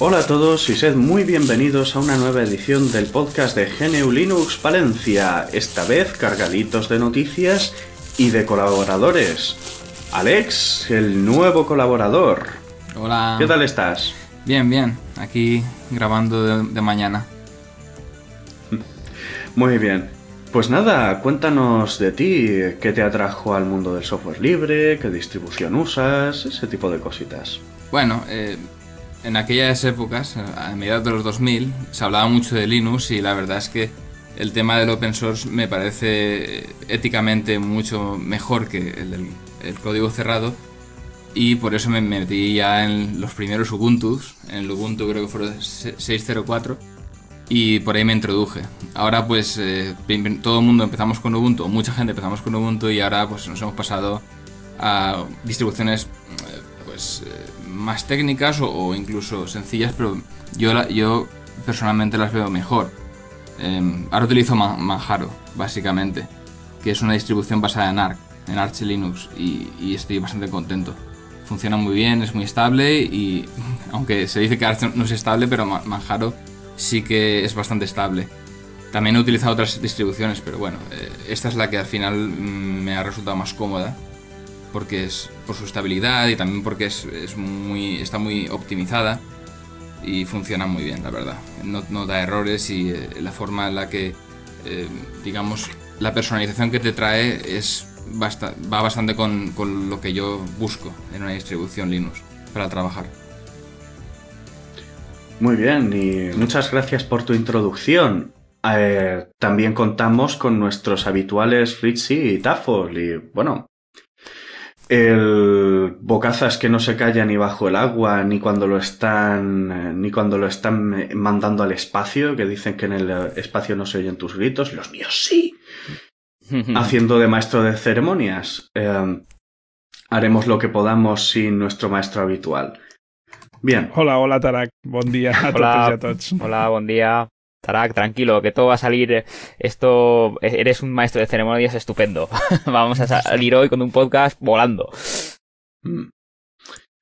Hola a todos y sed muy bienvenidos a una nueva edición del podcast de GNU Linux Valencia, esta vez cargaditos de noticias y de colaboradores. Alex, el nuevo colaborador. Hola. ¿Qué tal estás? Bien, bien. Aquí grabando de, de mañana. Muy bien. Pues nada, cuéntanos de ti, qué te atrajo al mundo del software libre, qué distribución usas, ese tipo de cositas. Bueno, eh, en aquellas épocas, a mediados de los 2000, se hablaba mucho de Linux y la verdad es que el tema del open source me parece éticamente mucho mejor que el del el código cerrado y por eso me metí ya en los primeros Ubuntu, en el Ubuntu creo que fueron 6.04 y por ahí me introduje. Ahora pues eh, todo el mundo empezamos con Ubuntu, mucha gente empezamos con Ubuntu y ahora pues nos hemos pasado a distribuciones eh, pues eh, más técnicas o, incluso sencillas, pero yo, la, yo personalmente las veo mejor. Eh, ahora utilizo Manjaro, básicamente, que es una distribución basada en Arc, en Arch Linux, y, y estoy bastante contento. Funciona muy bien, es muy estable y aunque se dice que Arch no es estable, pero Manjaro sí que es bastante estable. También he utilizado otras distribuciones, pero bueno, eh, esta es la que al final mm, me ha resultado más cómoda porque es por su estabilidad y también porque es, es muy, está muy optimizada y funciona muy bien, la verdad. No, da errores y eh, la forma en la que, eh, digamos, la personalización que te trae es va bastante con, con lo que yo busco en una distribución Linux para trabajar. Muy bien, y muchas gracias por tu introducción. Eh, también contamos con nuestros habituales Ritzy y Tafol, y bueno, el bocazas que no se calla ni bajo el agua, ni cuando lo están, ni cuando lo están mandando al espacio, que dicen que en el espacio no se oyen tus gritos, los míos sí. Haciendo de maestro de ceremonias, eh, haremos lo que podamos sin nuestro maestro habitual. Bien. Hola, hola Tarak, bon dia a hola, totes i a tots. Hola, bon dia. Tarak, tranquilo, que todo va a salir. Esto. Eres un maestro de ceremonias estupendo. Vamos a salir hoy con un podcast volando.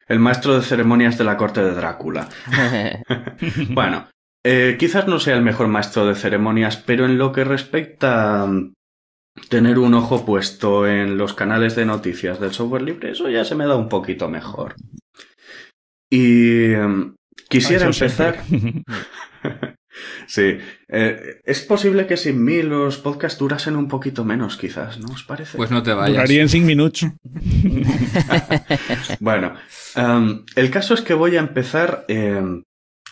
El maestro de ceremonias de la corte de Drácula. bueno, eh, quizás no sea el mejor maestro de ceremonias, pero en lo que respecta a tener un ojo puesto en los canales de noticias del software libre, eso ya se me da un poquito mejor. Y um, quisiera empezar. Sí, eh, es posible que sin mí los podcasts durasen un poquito menos, quizás, ¿no os parece? Pues no te vayas. Duraria en 5 minuts. bueno, um, el caso es que voy a empezar eh,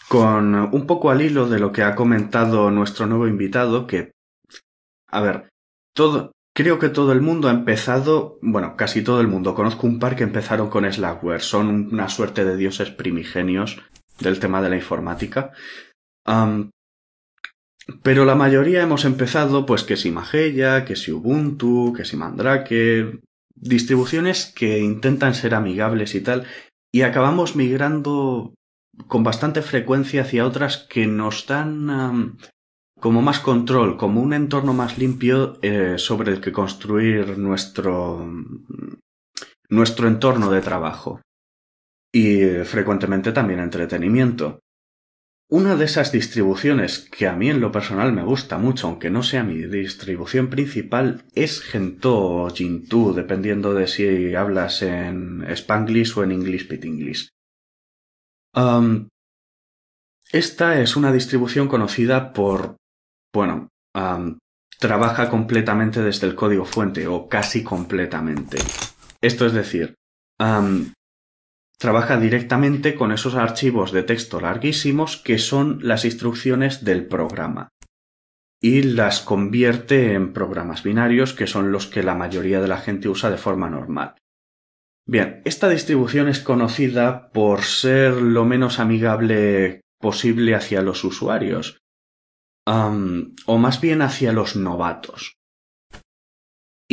con un poco al hilo de lo que ha comentado nuestro nuevo invitado, que, a ver, todo, Creo que todo el mundo ha empezado, bueno, casi todo el mundo. Conozco un par que empezaron con Slackware. Son una suerte de dioses primigenios del tema de la informática. Pero la mayoría hemos empezado, pues, que si Mageia, que si Ubuntu, que si Mandrake, distribuciones que intentan ser amigables y tal, y acabamos migrando con bastante frecuencia hacia otras que nos dan como más control, como un entorno más limpio eh, sobre el que construir nuestro, nuestro entorno de trabajo. Y frecuentemente también entretenimiento. Una de esas distribuciones que a mí en lo personal me gusta mucho, aunque no sea mi distribución principal, es Gentoo o Gentoo, dependiendo de si hablas en Spanglish o en English Pit English. Um, esta es una distribución conocida por bueno, um, trabaja completamente desde el código fuente o casi completamente. Esto es decir, um, trabaja directamente con esos archivos de texto larguísimos que son las instrucciones del programa y las convierte en programas binarios que son los que la mayoría de la gente usa de forma normal. Bien, esta distribución es conocida por ser lo menos amigable posible hacia los usuarios, o más bien hacia los novatos.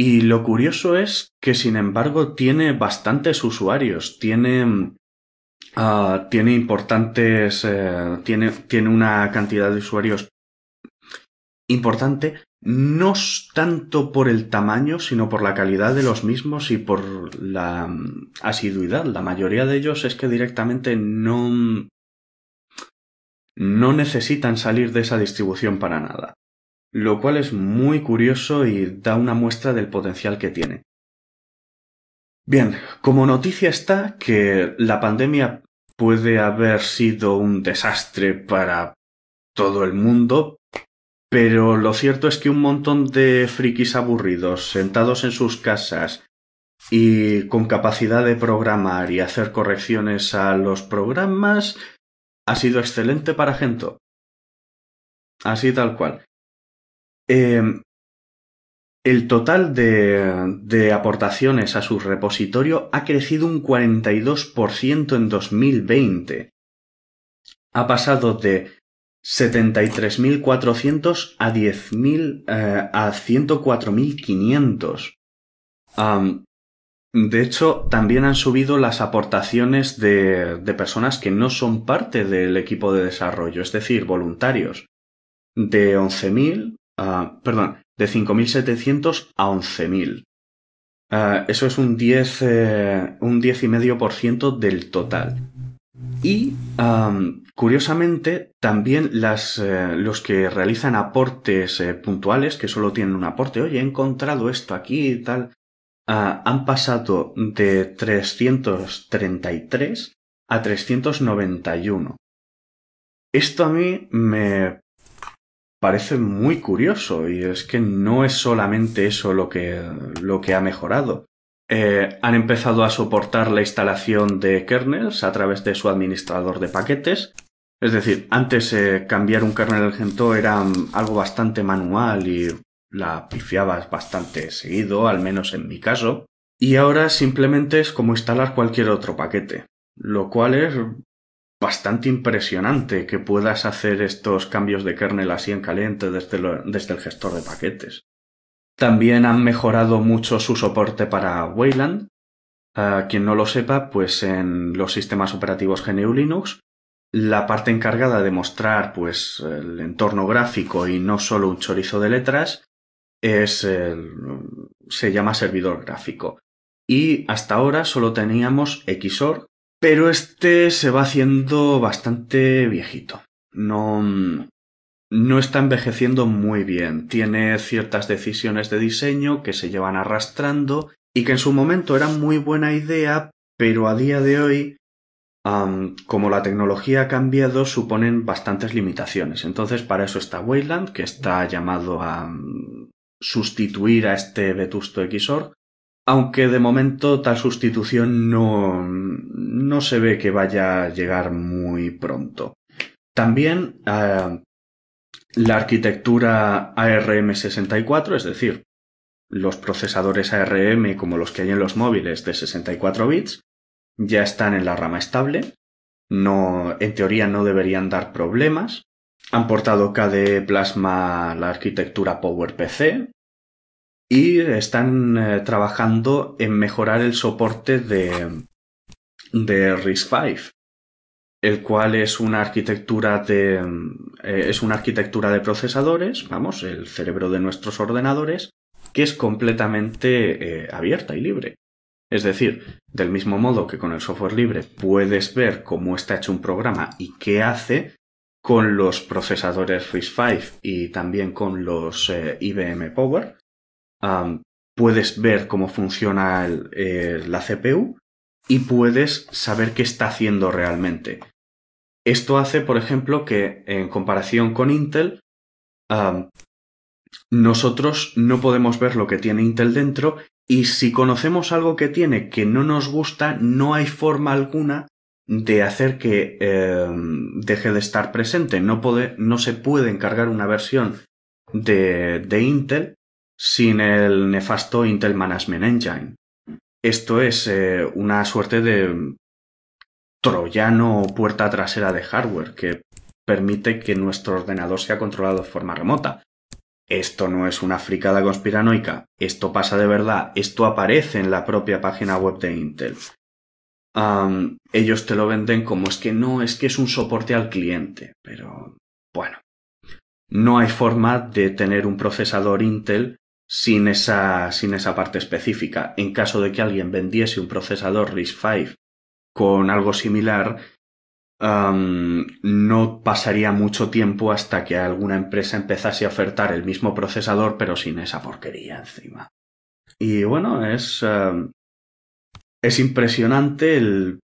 Y lo curioso es que, sin embargo, tiene bastantes usuarios, tiene, ah, tiene importantes, eh, tiene, tiene una cantidad de usuarios importante, no tanto por el tamaño, sino por la calidad de los mismos y por la mm, asiduidad. La mayoría de ellos es que directamente no, no necesitan salir de esa distribución para nada lo cual es muy curioso y da una muestra del potencial que tiene. Bien, como noticia está que la pandemia puede haber sido un desastre para todo el mundo, pero lo cierto es que un montón de frikis aburridos sentados en sus casas y con capacidad de programar y hacer correcciones a los programas ha sido excelente para Gento. Así tal cual. Em, el total de, aportaciones a su repositorio ha crecido un 42% en 2020. Ha pasado de 73.400 a 10.000 eh, a 104.500. de hecho, también han subido las aportaciones de, de personas que no son parte del equipo de desarrollo, es decir, voluntarios, de 11.000 Ah, perdón, de 5.700 a 11.000. Ah, eso es un 10, eh, un 10,5% del total. Y curiosamente, también las, eh, los que realizan aportes eh, puntuales, que solo tienen un aporte, oye, he encontrado esto aquí y tal, ah, han pasado de 333 a 391. Esto a mí me parece muy curioso y es que no es solamente eso lo que, lo que ha mejorado. Eh, han empezado a soportar la instalación de kernels a través de su administrador de paquetes. Es decir, antes eh, cambiar un kernel Gentoo era algo bastante manual y la pifiabas bastante seguido, al menos en mi caso. Y ahora simplemente es como instalar cualquier otro paquete, lo cual es bastante impresionante que puedas hacer estos cambios de kernel así en caliente desde, el gestor de paquetes. También han mejorado mucho su soporte para Wayland. A quien no lo sepa, pues en los sistemas operativos GNU Linux, la parte encargada de mostrar pues el entorno gráfico y no solo un chorizo de letras es se llama servidor gráfico. Y hasta ahora solo teníamos XOR, pero este se va haciendo bastante viejito. No, no está envejeciendo muy bien. Tiene ciertas decisiones de diseño que se llevan arrastrando y que en su momento eran muy buena idea, pero a día de hoy, como la tecnología ha cambiado, suponen bastantes limitaciones. Entonces, para eso está Wayland, que está llamado a sustituir a este vetusto XOR aunque de momento tal sustitución no, no se ve que vaya a llegar muy pronto. También eh, la arquitectura ARM64, es decir, los procesadores ARM como los que hay en los móviles de 64 bits, ya están en la rama estable. No, en teoría no deberían dar problemas. Han portado KDE Plasma la arquitectura PowerPC, y están eh, trabajando en mejorar el soporte de, de RISC-V, el cual es una arquitectura de eh, es una arquitectura de procesadores, vamos, el cerebro de nuestros ordenadores, que es completamente eh, abierta y libre. Es decir, del mismo modo que con el software libre puedes ver cómo está hecho un programa y qué hace, con los procesadores RISC-V y también con los IBM Power, puedes ver cómo funciona eh, la CPU y puedes saber qué está haciendo realmente. Esto hace, por ejemplo, que en comparación con Intel, nosotros no podemos ver lo que tiene Intel dentro y si conocemos algo que tiene que no nos gusta, no hay forma alguna de hacer que em, deje de estar presente. No, no, se puede encargar una versión de, de Intel sin el nefasto Intel Management Engine. esto es eh, una suerte de troyano o puerta trasera de hardware que permite que nuestro ordenador sea controlado de forma remota. Esto no es una fricada conspiranoica, esto pasa de verdad, esto aparece en la propia página web de Intel. ellos te lo venden como es que no, es que es un soporte al cliente, pero bueno, no hay forma de tener un procesador Intel sin esa, sin esa parte específica. En caso de que alguien vendiese un procesador RISC-V con algo similar, no pasaría mucho tiempo hasta que alguna empresa empezase a ofertar el mismo procesador pero sin esa porquería encima. Y bueno, es, es impresionante el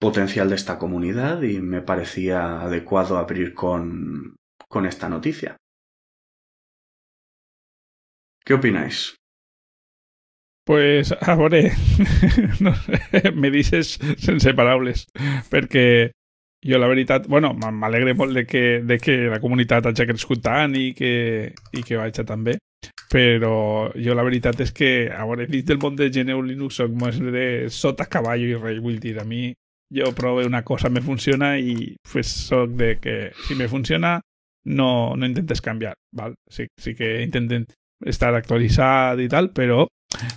potencial de esta comunidad y me parecía adecuado abrir con, con esta noticia. ¿Qué opináis? Pues ahora no me dices inseparables, porque jo la veritat, bueno, m'alegre molt de que, de que la comunitat hagi crescut tant i que, i que vagi tan bé, però jo la veritat és que, a veure, dins del món de GNU Linux soc més de sota cavall i rei, vull dir, a mi jo provo una cosa, me funciona i pues soc de que si me funciona no, no intentes canviar, val? Sí, sí que intenten estar actualitzat i tal, però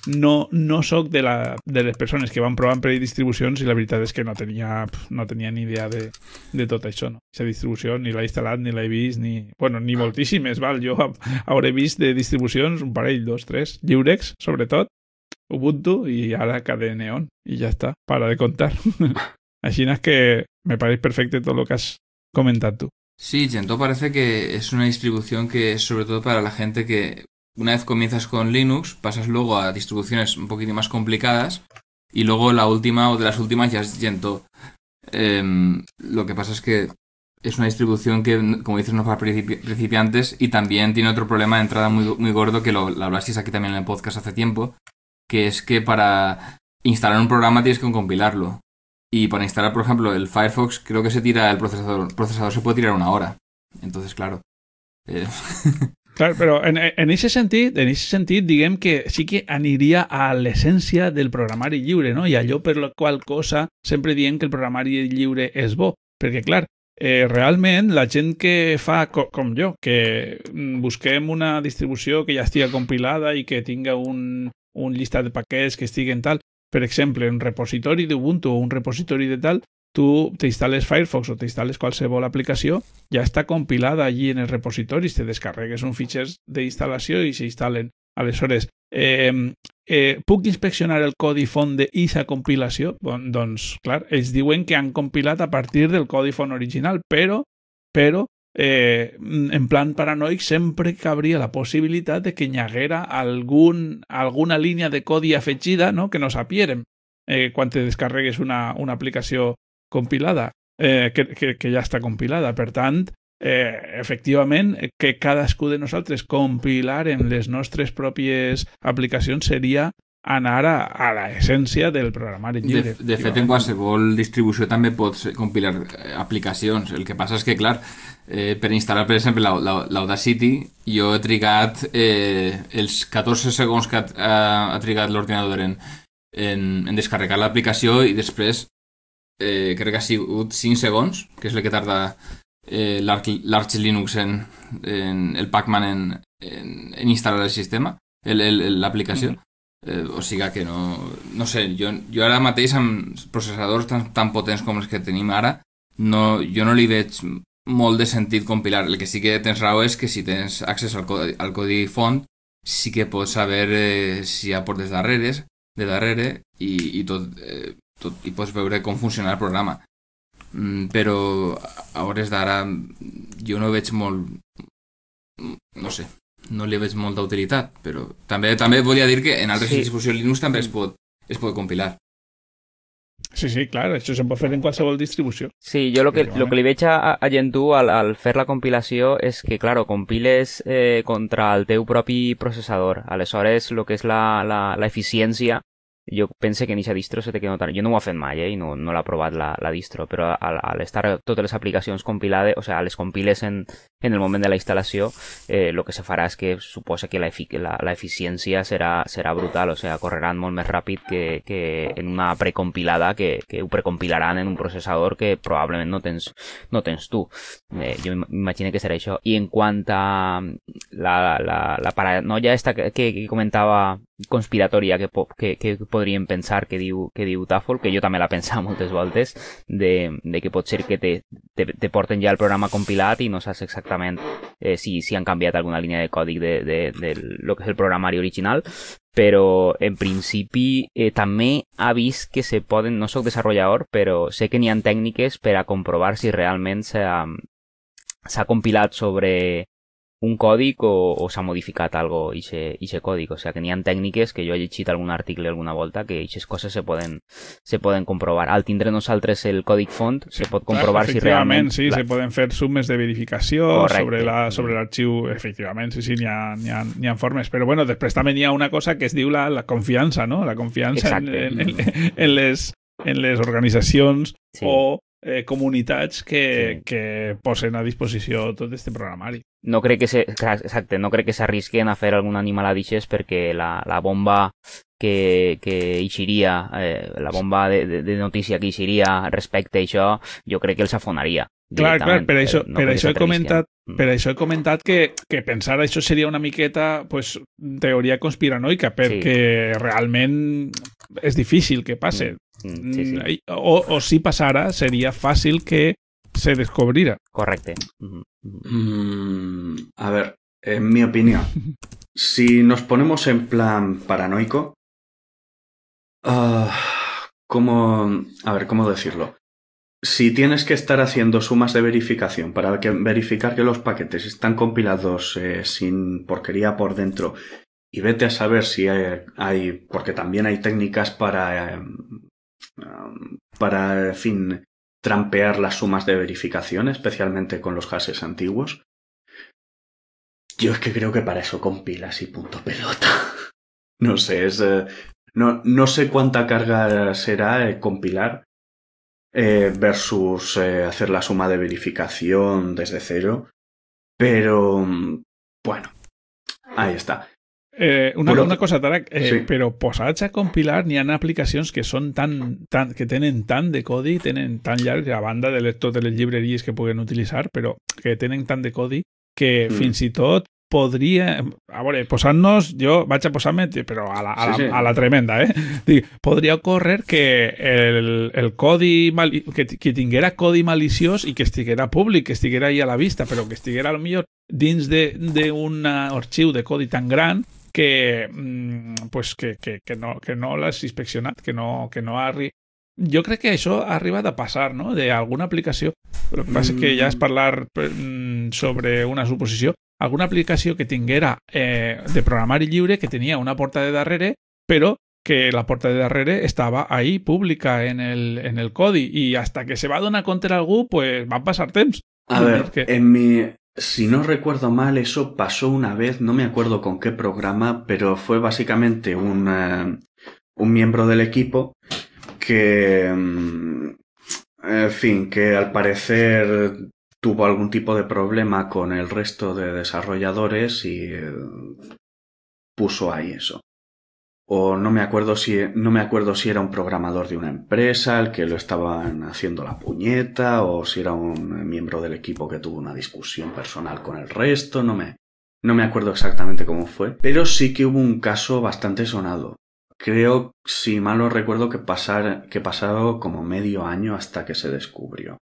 no, no sóc de, la, de les persones que van provant per distribucions i la veritat és que no tenia, no tenia ni idea de, de tot això, no? Aquesta distribució ni l'he instal·lat, ni l'he vist, ni... Bueno, ni moltíssimes, val? Jo hauré vist de distribucions un parell, dos, tres, lliurex, sobretot, Ubuntu i ara KDE Neon. I ja està, para de contar. Així és que me pareix perfecte tot el que has comentat tu. Sí, Gentoo parece que es una distribución que es sobre todo para la gente que una vez comienzas con Linux, pasas luego a distribuciones un poquito más complicadas y luego la última o de las últimas ya es Gentoo. Em, lo que pasa es que es una distribución que, como dices, no es para principiantes y también tiene otro problema de entrada muy, muy gordo que lo, hablasteis aquí también en el podcast hace tiempo, que es que para instalar un programa tienes que compilarlo. Y para instalar, por ejemplo, el Firefox, creo que se tira el procesador. El procesador se puede tirar una hora. Entonces, claro. Eh... Clar, però en, en aquest sentit, en aquest sentit, diguem que sí que aniria a l'essència del programari lliure, no? I allò per la qual cosa sempre diem que el programari lliure és bo. Perquè, clar, eh, realment la gent que fa, co com jo, que busquem una distribució que ja estigui compilada i que tinga un, un llistat de paquets que estiguen tal, per exemple, un repositori d'Ubuntu o un repositori de tal, tu t'instal·les Firefox o t'instal·les qualsevol aplicació, ja està compilada allí en els repositoris, te descarregues un fitxer d'instal·lació i s'instal·len. Aleshores, eh, eh, puc inspeccionar el codi font d'aquesta compilació? Bon, doncs, clar, ells diuen que han compilat a partir del codi font original, però, però eh, en plan paranoic sempre cabria la possibilitat de que hi haguera algun, alguna línia de codi afegida no? que no sapiérem eh, quan te descarregues una, una aplicació compilada, eh, que, que, que ja està compilada. Per tant, eh, efectivament, que cadascú de nosaltres compilar en les nostres pròpies aplicacions seria anar a, a l'essència del programari lliure. De, de fet, en qualsevol distribució també pots compilar eh, aplicacions. El que passa és que, clar, eh, per instal·lar, per exemple, l'Audacity, jo he trigat eh, els 14 segons que ha, ha trigat l'ordinador en, en, en descarregar l'aplicació i després eh, crec que ha sigut 5 segons, que és el que tarda eh, l'Arch Linux en, en el Pacman en, en, en instal·lar el sistema, l'aplicació. Mm. Eh, o sigui que no... No sé, jo, jo ara mateix amb processadors tan, tan potents com els que tenim ara, no, jo no li veig molt de sentit compilar. El que sí que tens raó és que si tens accés al codi, al codi font, sí que pots saber eh, si hi ha portes darreres, de darrere i, i tot eh, tot i pots veure com funciona el programa. Mm, però a hores d'ara jo no veig molt... no sé, no li veig molta utilitat, però també també volia dir que en altres sí. distribucions Linux també es pot, es pot compilar. Sí, sí, clar, això se pot fer en qualsevol distribució. Sí, jo lo que, lo que li veig a, a Gentoo al, al fer la compilació és que, claro, compiles eh, contra el teu propi processador. Aleshores, el que és la, la, la eficiència jo pense que en aquesta distro se te queda notar. Jo no ho he fet mai, eh, i no, no l'ha provat la, la distro, però al, al estar totes les aplicacions compilades, o sigui, les compiles en, en el moment de la instal·lació, eh, el que se farà és que suposa que l'eficiència serà, serà brutal, o sigui, correran molt més ràpid que, que en una precompilada que, que ho precompilaran en un processador que probablement no tens, no tens tu. Eh, jo m'imagino que serà això. I en quant a la, la, la paranoia esta que, que comentava conspiratòria que, que, que podríem pensar que diu, que diu Tafol, que jo també l'he pensat moltes voltes, de, de que pot ser que te, te, te porten ja el programa compilat i no saps exactament eh, si, si han canviat alguna línia de còdic de, de, de lo que és el programari original, però en principi eh, també ha vist que se poden, no sóc desenvolupador, però sé que n'hi ha tècniques per a comprovar si realment s'ha compilat sobre un còdic o, o s'ha modificat algo ixe, ixe còdic. O sigui, que n'hi ha tècniques que jo he llegit algun article alguna volta que aquestes coses se poden, se poden comprovar. Al tindre nosaltres el còdic font, se pot comprovar clar, si realment... sí, la... se poden fer sumes de verificació Correcte. sobre la sobre l'arxiu, efectivament, sí, sí, n'hi ha, ha, ha formes. Però bueno, després també n'hi ha una cosa que es diu la, la confiança, no? La confiança en, en, en, en, les, en les organitzacions sí. o eh, comunitats que, sí. que posen a disposició tot este programari. No crec que se, exacte, no crec que s'arrisquen a fer algun animal a dixes perquè la, la bomba que, que eixiria, eh, la bomba de, de, de notícia que eixiria respecte a això, jo crec que els afonaria. Clar, clar, per això, no per això he comentat. Per això he comentat que, que pensar això seria una miqueta pues, teoria conspiranoica, perquè sí. realment és difícil que passe. Mm. mm sí, sí. Mm, o, o si passara, seria fàcil que se descubriera. Correcte. Mm, a ver, en mi opinión, si nos ponemos en plan paranoico, uh, ¿cómo, a ver, ¿cómo decirlo? Si tienes que estar haciendo sumas de verificación para verificar que los paquetes están compilados eh, sin porquería por dentro y vete a saber si hay, porque también hay técnicas para, eh, para, en fin, trampear las sumas de verificación, especialmente con los hashes antiguos. Yo es que creo que para eso compilas y punto pelota. no sé, es, eh, no, no sé cuánta carga será compilar eh, versus eh, hacer la suma de verificación desde cero. Pero mm, bueno, ahí está. Eh, una, una cosa, Tarak, eh, sí. però posats a compilar n'hi ha aplicacions que són tan, tan, que tenen tant de codi, tenen tan llarg, a banda de totes les llibreries que puguen utilitzar, però que tenen tant de codi que mm. fins i tot podria... A veure, posant-nos... Jo vaig a posar-me, però a la, a, la, sí, sí. a la tremenda, eh? Dic, podria ocórrer que el, el codi... Mali, que, que tinguera codi maliciós i que estiguera públic, que estiguera ahí a la vista, però que estiguera, millor dins d'un arxiu de codi tan gran que, mm, pues que, que, que no, que no l'has inspeccionat, que no, que no ha jo crec que això ha arribat a passar, no?, d'alguna aplicació. El que passa és que ja és parlar mm, sobre una suposició alguna aplicació que tinguera eh, de programari lliure que tenia una porta de darrere, però que la porta de darrere estava ahí pública en el, en el codi i hasta que se va donar compte algú, pues van passar temps. A ver, que... en mi, si no recuerdo mal, eso pasó una vez, no me acuerdo con qué programa, pero fue básicamente un, uh, un miembro del equipo que, um, en fin, que al parecer tuvo algún tipo de problema con el resto de desarrolladores y eh, puso ahí eso. O no me acuerdo si no me acuerdo si era un programador de una empresa el que lo estaban haciendo la puñeta o si era un miembro del equipo que tuvo una discusión personal con el resto, no me no me acuerdo exactamente cómo fue, pero sí que hubo un caso bastante sonado. Creo, si mal no recuerdo, que, pasar, que pasado como medio año hasta que se descubrió.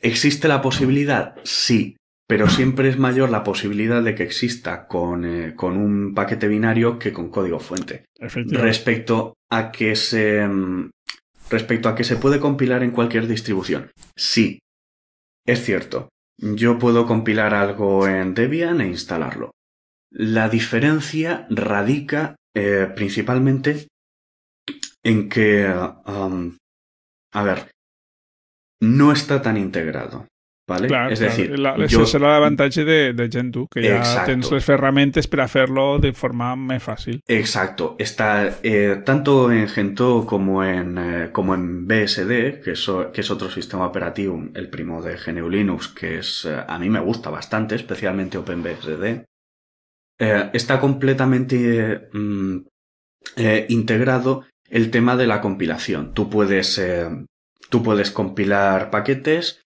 ¿Existe la posibilidad? Sí, pero siempre es mayor la posibilidad de que exista con, eh, con un paquete binario que con código fuente. Respecto a que se. Mm, respecto a que se puede compilar en cualquier distribución. Sí, es cierto. Yo puedo compilar algo en Debian e instalarlo. La diferencia radica eh, principalmente en que. Um, a ver, no está tan integrado. ¿vale? Clar, és a clar. dir, la, jo... Això serà l'avantatge de, de Gentoo, que ja Exacto. tens les ferramentes per a fer-lo de forma més fàcil. Exacto, está eh, tanto en Gentoo como en, eh, como en BSD, que es, o- que es otro sistema operativo, el primo de GNU Linux, que es, eh, a mí me gusta bastante, especialmente OpenBSD, eh, está completamente mm, eh, integrado el tema de la compilación. Tú puedes, eh, tú puedes compilar paquetes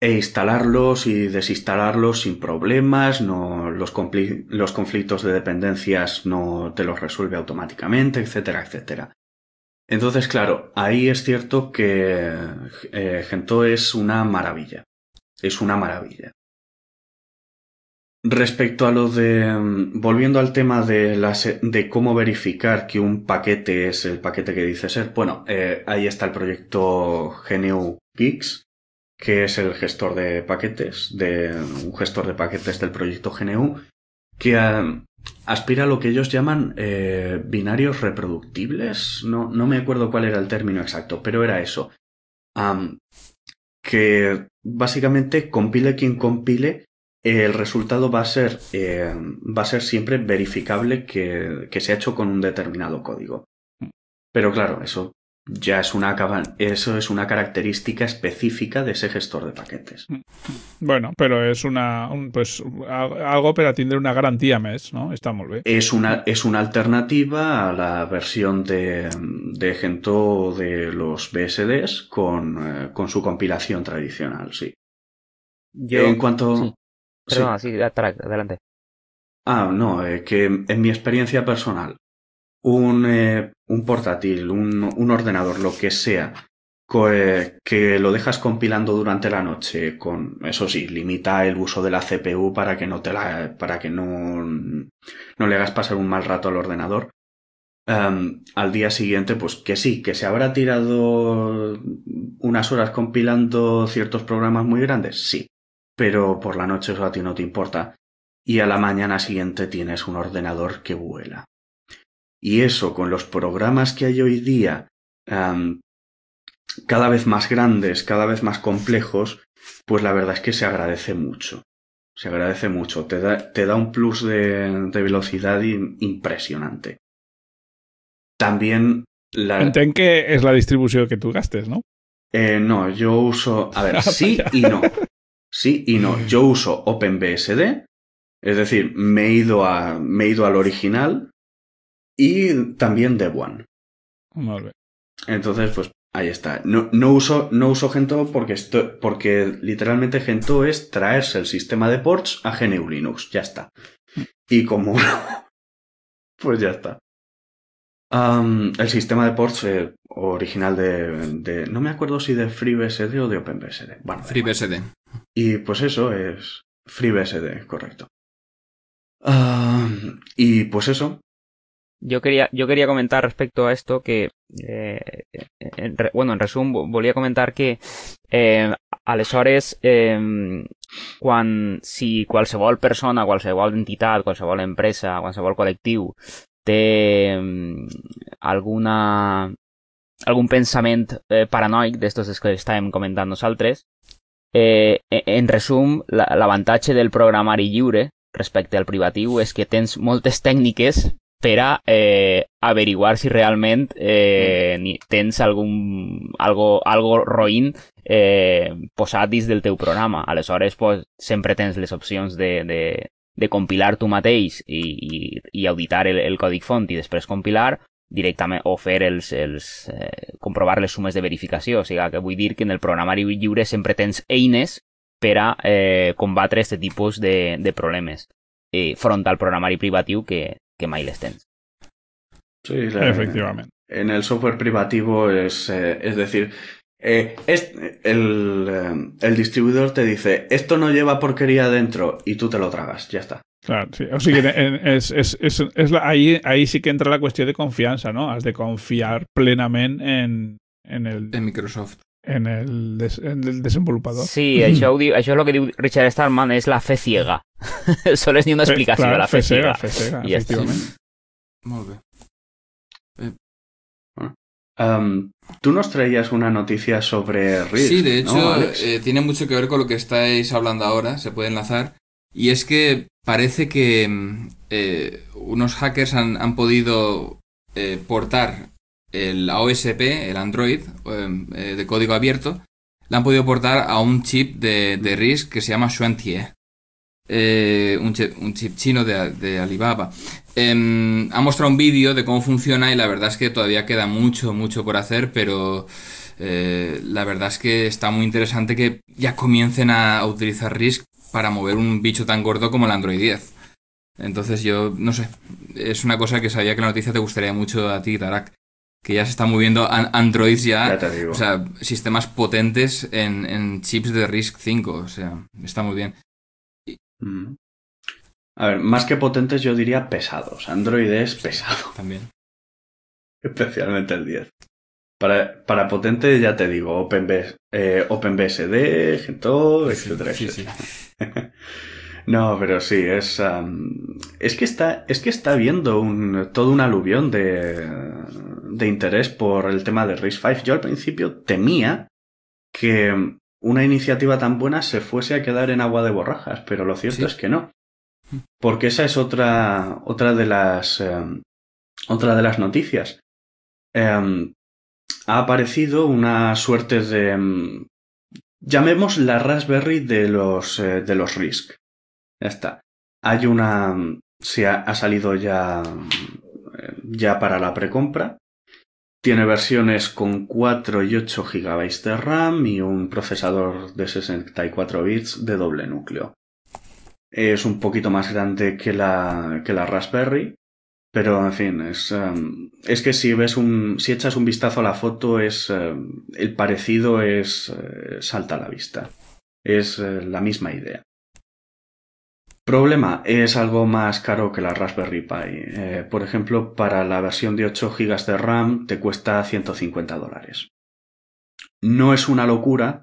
e instalarlos y desinstalarlos sin problemas, no, los, conflictos de dependencias no te los resuelve automáticamente, etcétera, etcétera. Entonces, claro, ahí es cierto que eh, Gentoo es una maravilla. Es una maravilla. Respecto a lo de. mm, Volviendo al tema de, las, de cómo verificar que un paquete es el paquete que dice ser, bueno, eh, ahí está el proyecto GNU Geeks, que es el gestor de paquetes, de un gestor de paquetes del proyecto GNU, que ah, aspira a lo que ellos llaman eh, binarios reproductibles. No, no me acuerdo cuál era el término exacto, pero era eso. Que básicamente compile quien compile, el resultado va a ser, eh, va a ser siempre verificable que, que se ha hecho con un determinado código. Pero claro, eso ya es una, eso es una característica específica de ese gestor de paquetes. Bueno, però és una, un, pues, al- algo per a tindre una garantia més, no? Molt bé. Es una, es una alternativa a la versión de, de Gentoo de los BSDs con, eh, con su compilación tradicional, sí. Yo... en cuanto... sí. Sí. Perdona, sí, Tarak, adelante. Ah, no, eh, que en mi experiencia personal, un, eh, un portátil, un, un ordenador, lo que sea, eh, que lo dejas compilando durante la noche, con eso sí, limita el uso de la CPU para que no te la, para que no, no le hagas pasar un mal rato al ordenador. Am, al día siguiente, pues que sí, que se habrá tirado unas horas compilando ciertos programas muy grandes, sí. Pero por la noche eso a ti no te importa y a la mañana siguiente tienes un ordenador que vuela. Y eso con los programas que hay hoy día, cada vez más grandes, cada vez más complejos, pues la verdad es que se agradece mucho. Se agradece mucho, te da, te da un plus de, de velocidad im- impresionante. También la... Entenc que és la distribució que tu gastes, no? Eh, no, yo uso. A ver, sí y no. Sí y no. Yo uso OpenBSD, es decir, me he ido, a, me he ido al original y también Debian. Entonces, pues ahí está. No, no uso, no uso Gentoo porque, porque literalmente Gentoo es traerse el sistema de ports a GNU Linux. Ya está. Y como no, pues ya está. El sistema de ports eh, original de, de- No me acuerdo si de FreeBSD o de OpenBSD. Bueno. FreeBSD. Y pues eso es FreeBSD, correcto. Am, y pues eso. Jo queria, jo queria comentar respecto a esto que, eh, en, bueno, en resum, vo- volia comentar que eh, aleshores, eh, quan, si qualsevol persona, qualsevol entitat, qualsevol empresa, qualsevol col·lectiu té mm, alguna, algun pensament eh, paranoic d'estos que estàvem comentant nosaltres, eh, en resum, la- l'avantatge del programari lliure respecte al privatiu és que tens moltes tècniques per a eh, averiguar si realment eh, tens algun, algo, algo roïn eh, posat dins del teu programa. Aleshores, pues, sempre tens les opcions de, de, de compilar tu mateix i, i, i auditar el, el còdic font i després compilar directament o fer els, els eh, comprovar les sumes de verificació. O sigui, que vull dir que en el programari lliure sempre tens eines per a eh, combatre aquest tipus de, de problemes eh, front al programari privatiu que, que mai les tens. Sí, la- Efectivament. En el software privativo es, eh, es decir, eh, es- el, eh, el distribuidor te dice, esto no lleva porquería dentro y tú te lo tragas, ya está. Clar, sí. O és, és, és, és la, ahí, ahí sí que entra la qüestió de confiança, no? Has de confiar plenament en, en, el, En Microsoft. en, el, des, en el desenvolupador. Sí, això, diu, això és el que diu Richard Stallman, és la fe ciega. Solo és ni una explicació, Clar, la fe, ciega. Fe cega, I. Molt bé. tú nos traías una noticia sobre RISC. Sí, de hecho, eh, tiene mucho que ver con lo que estáis hablando ahora, se puede enlazar. Y es que parece que mm, eh, unos hackers han, podido eh, portar el AOSP, el Android, em, de código abierto, la han podido portar a un chip de, de RISC que se llama Xuantie. un, chip, chino de, Alibaba. Em, ha mostrado un vídeo de cómo funciona y la verdad es que todavía queda mucho, mucho por hacer, pero eh, la verdad es que está muy interesante que ya comiencen a, utilizar RISC para mover un bicho tan gordo como el Android 10. Entonces yo, no sé, es una cosa que sabía que la noticia te gustaría mucho a ti, Tarak. Que ya se está moviendo Androids ya, o sea, sistemas potentes en, chips de RISC 5, o sea, está muy bien. Mm. A ver, más que potentes yo diría pesados. Android es pesado. También. Especialmente el 10. Para, para potente ya te digo, OpenBS, eh, OpenBSD, Gentoo, etcétera, no, pero sí, es, es que está, es que está habiendo un, todo un aluvión de, de interés por el tema de RISC-V. Yo al principio temía que una iniciativa tan buena se fuese a quedar en agua de borrajas, pero lo cierto es que no. Porque esa es otra, otra de las, em, otra de las noticias. Em, ha aparecido una suerte de... Mm, llamemos la Raspberry de los, eh, de los RISC. Ya está. Hay una... Mm, se ha, salido ya, mm, ya para la precompra. Tiene versiones con 4 y 8 GB de RAM y un procesador de 64 bits de doble núcleo. Es un poquito más grande que la, que la Raspberry pero, en fin, es, em, es que si ves un, si echas un vistazo a la foto, es, em, el parecido es, eh, salta a la vista. Es eh, la misma idea. Problema, es algo más caro que la Raspberry Pi. Eh, por ejemplo, para la versión de 8 GB de RAM te cuesta 150 dólares. No es una locura,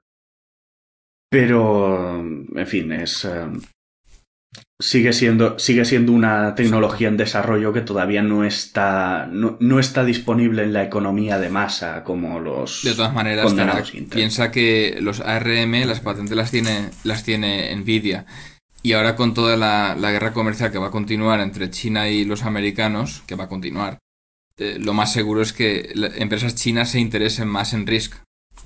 pero, en fin, es, em, sigue siendo, sigue siendo una tecnología en desarrollo que todavía no está, no, está disponible en la economía de masa como los. De todas maneras, piensa que los ARM, las patentes las tiene, las tiene Nvidia. Y ahora con toda la, guerra comercial que va a continuar entre China y los americanos, que va a continuar, eh, lo más seguro es que empresas chinas se interesen más en RISC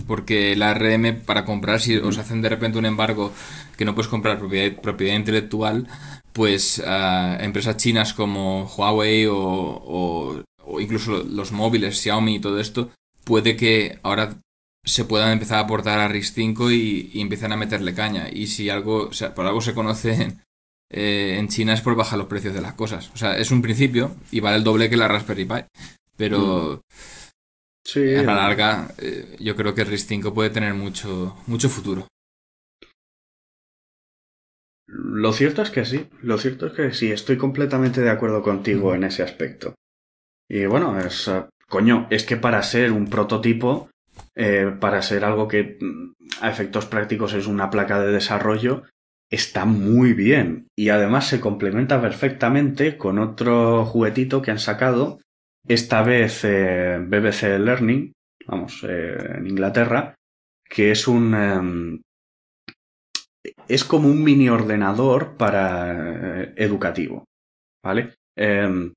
porque la ARM para comprar, si os hacen de repente un embargo que no puedes comprar propiedad, intelectual, pues ah, empresas chinas como Huawei o, incluso los móviles, Xiaomi y todo esto, puede que ahora se puedan empezar a aportar a RISC-5 y, y, empiezan a meterle caña. Y si algo, o sea, por algo se conoce eh, en, China es por bajar los precios de las cosas. O sea, es un principio y vale el doble que la Raspberry Pi. Pero... Sí, a la larga, eh, yo creo que RIS 5 puede tener mucho, mucho futuro. Lo cierto es que sí, lo cierto es que sí, estoy completamente de acuerdo contigo en ese aspecto. Y bueno, es, eh, coño, es que para ser un prototipo, eh, para ser algo que mm, a efectos prácticos es una placa de desarrollo, está muy bien. Y además se complementa perfectamente con otro juguetito que han sacado, esta vez eh, BBC Learning, vamos, eh, en Inglaterra, que es un... Es como un mini ordenador para eh, educativo, ¿vale? Em,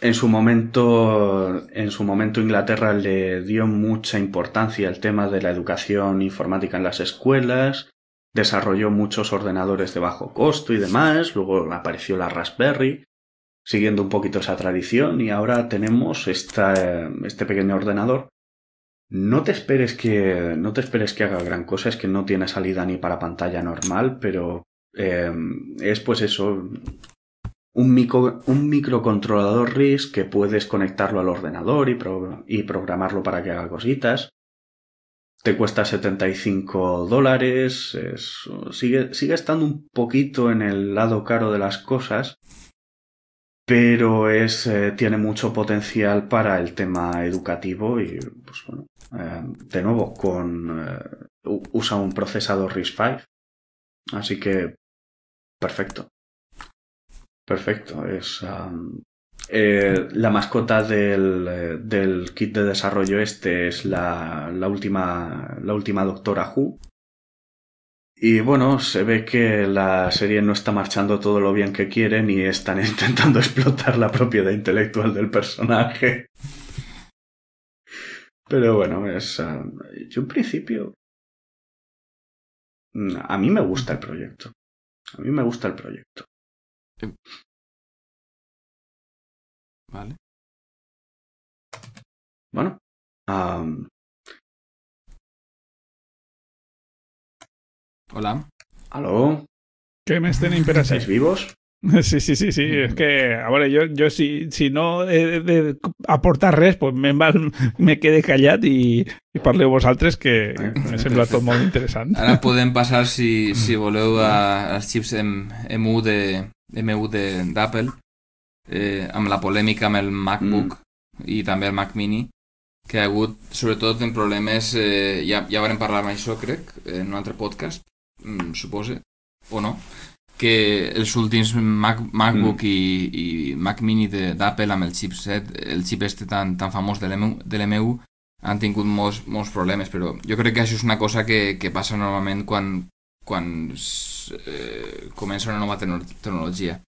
en su momento, en su momento Inglaterra le dio mucha importancia al tema de la educación informática en las escuelas, desarrolló muchos ordenadores de bajo costo y demás, luego apareció la Raspberry, siguiendo un poquito esa tradición y ahora tenemos este pequeño ordenador. No te esperes que no te esperes que haga gran cosa, es que no tiene salida ni para pantalla normal, pero eh, es pues eso un, micro, un microcontrolador RISC que puedes conectarlo al ordenador y, y programarlo para que haga cositas. Te cuesta 75 dólares. sigue, sigue estando un poquito en el lado caro de las cosas pero es, eh, tiene mucho potencial para el tema educativo y, pues bueno, eh, de nuevo, con, eh, usa un procesador RISC-V, así que perfecto. Perfecto, es, Eh, la mascota del, del, kit de desarrollo este es la, la, última, la última Doctora Who. Y bueno, se ve que la serie no está marchando todo lo bien que quieren y están intentando explotar la propiedad intelectual del personaje. Pero bueno, es. Uh, yo en principio. Mm, a mí me gusta el proyecto. A mí me gusta el proyecto. Vale. Bueno. Um... Hola. Aló. Què més tenim per ¿Estáis vivos? Sí, sí, sí, sí. És que, a veure, jo, jo si, si no he de aportar res, pues me, me quede callat i, i parleu vosaltres, que me sembla tot molt interessant. Ara podem passar, si, si voleu, a, als xips M1 de M1 d'Apple, eh, amb la polèmica amb el MacBook mm. i també el Mac Mini, que ha hagut, sobretot en problemes, eh, ja, ja vam parlar amb això, crec, en un altre podcast, mm, supose, o no, que els últims Mac, MacBook mm. i, i Mac Mini d'Apple amb el chipset, el xip este tan, tan famós de l'M1 han tingut molts, molts problemes, però jo crec que això és una cosa que, que passa normalment quan, quan eh, comença una nova tecnologia.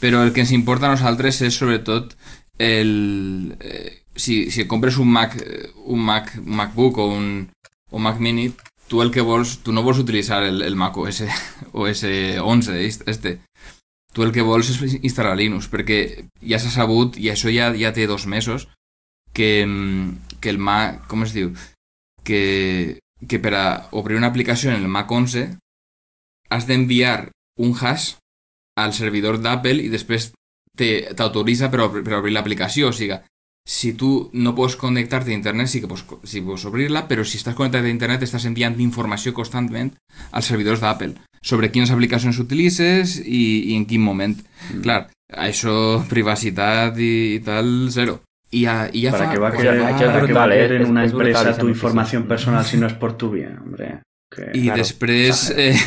Però el que ens importa a nosaltres és sobretot el, eh, si, si compres un Mac, un Mac un MacBook o un, un Mac Mini, tu el que vols, tu no vols utilitzar el, el Mac OS, OS 11 este. Tu el que vols és instal·lar Linux, perquè ja s'ha sabut, i això ja, ja té dos mesos, que, que el Mac, com es diu? Que, que per a obrir una aplicació en el Mac 11 has d'enviar un hash al servidor d'Apple i després t'autoritza per, per obrir l'aplicació. O sigui, si tu no pots connectar-te a internet, sí que pots, sí pots obrir-la, però si estàs connectat a internet estàs enviant informació constantment als servidors d'Apple sobre quines aplicacions utilitzes i, i en quin moment. Mm. Clar, això, privacitat i, i tal, zero. Y ya, y ya ¿Para fa, qué va a querer, va- para qué va a querer eh, en una empresa esa tu información personal si no es por tu bien, hombre? Que- I Claro. després, eh,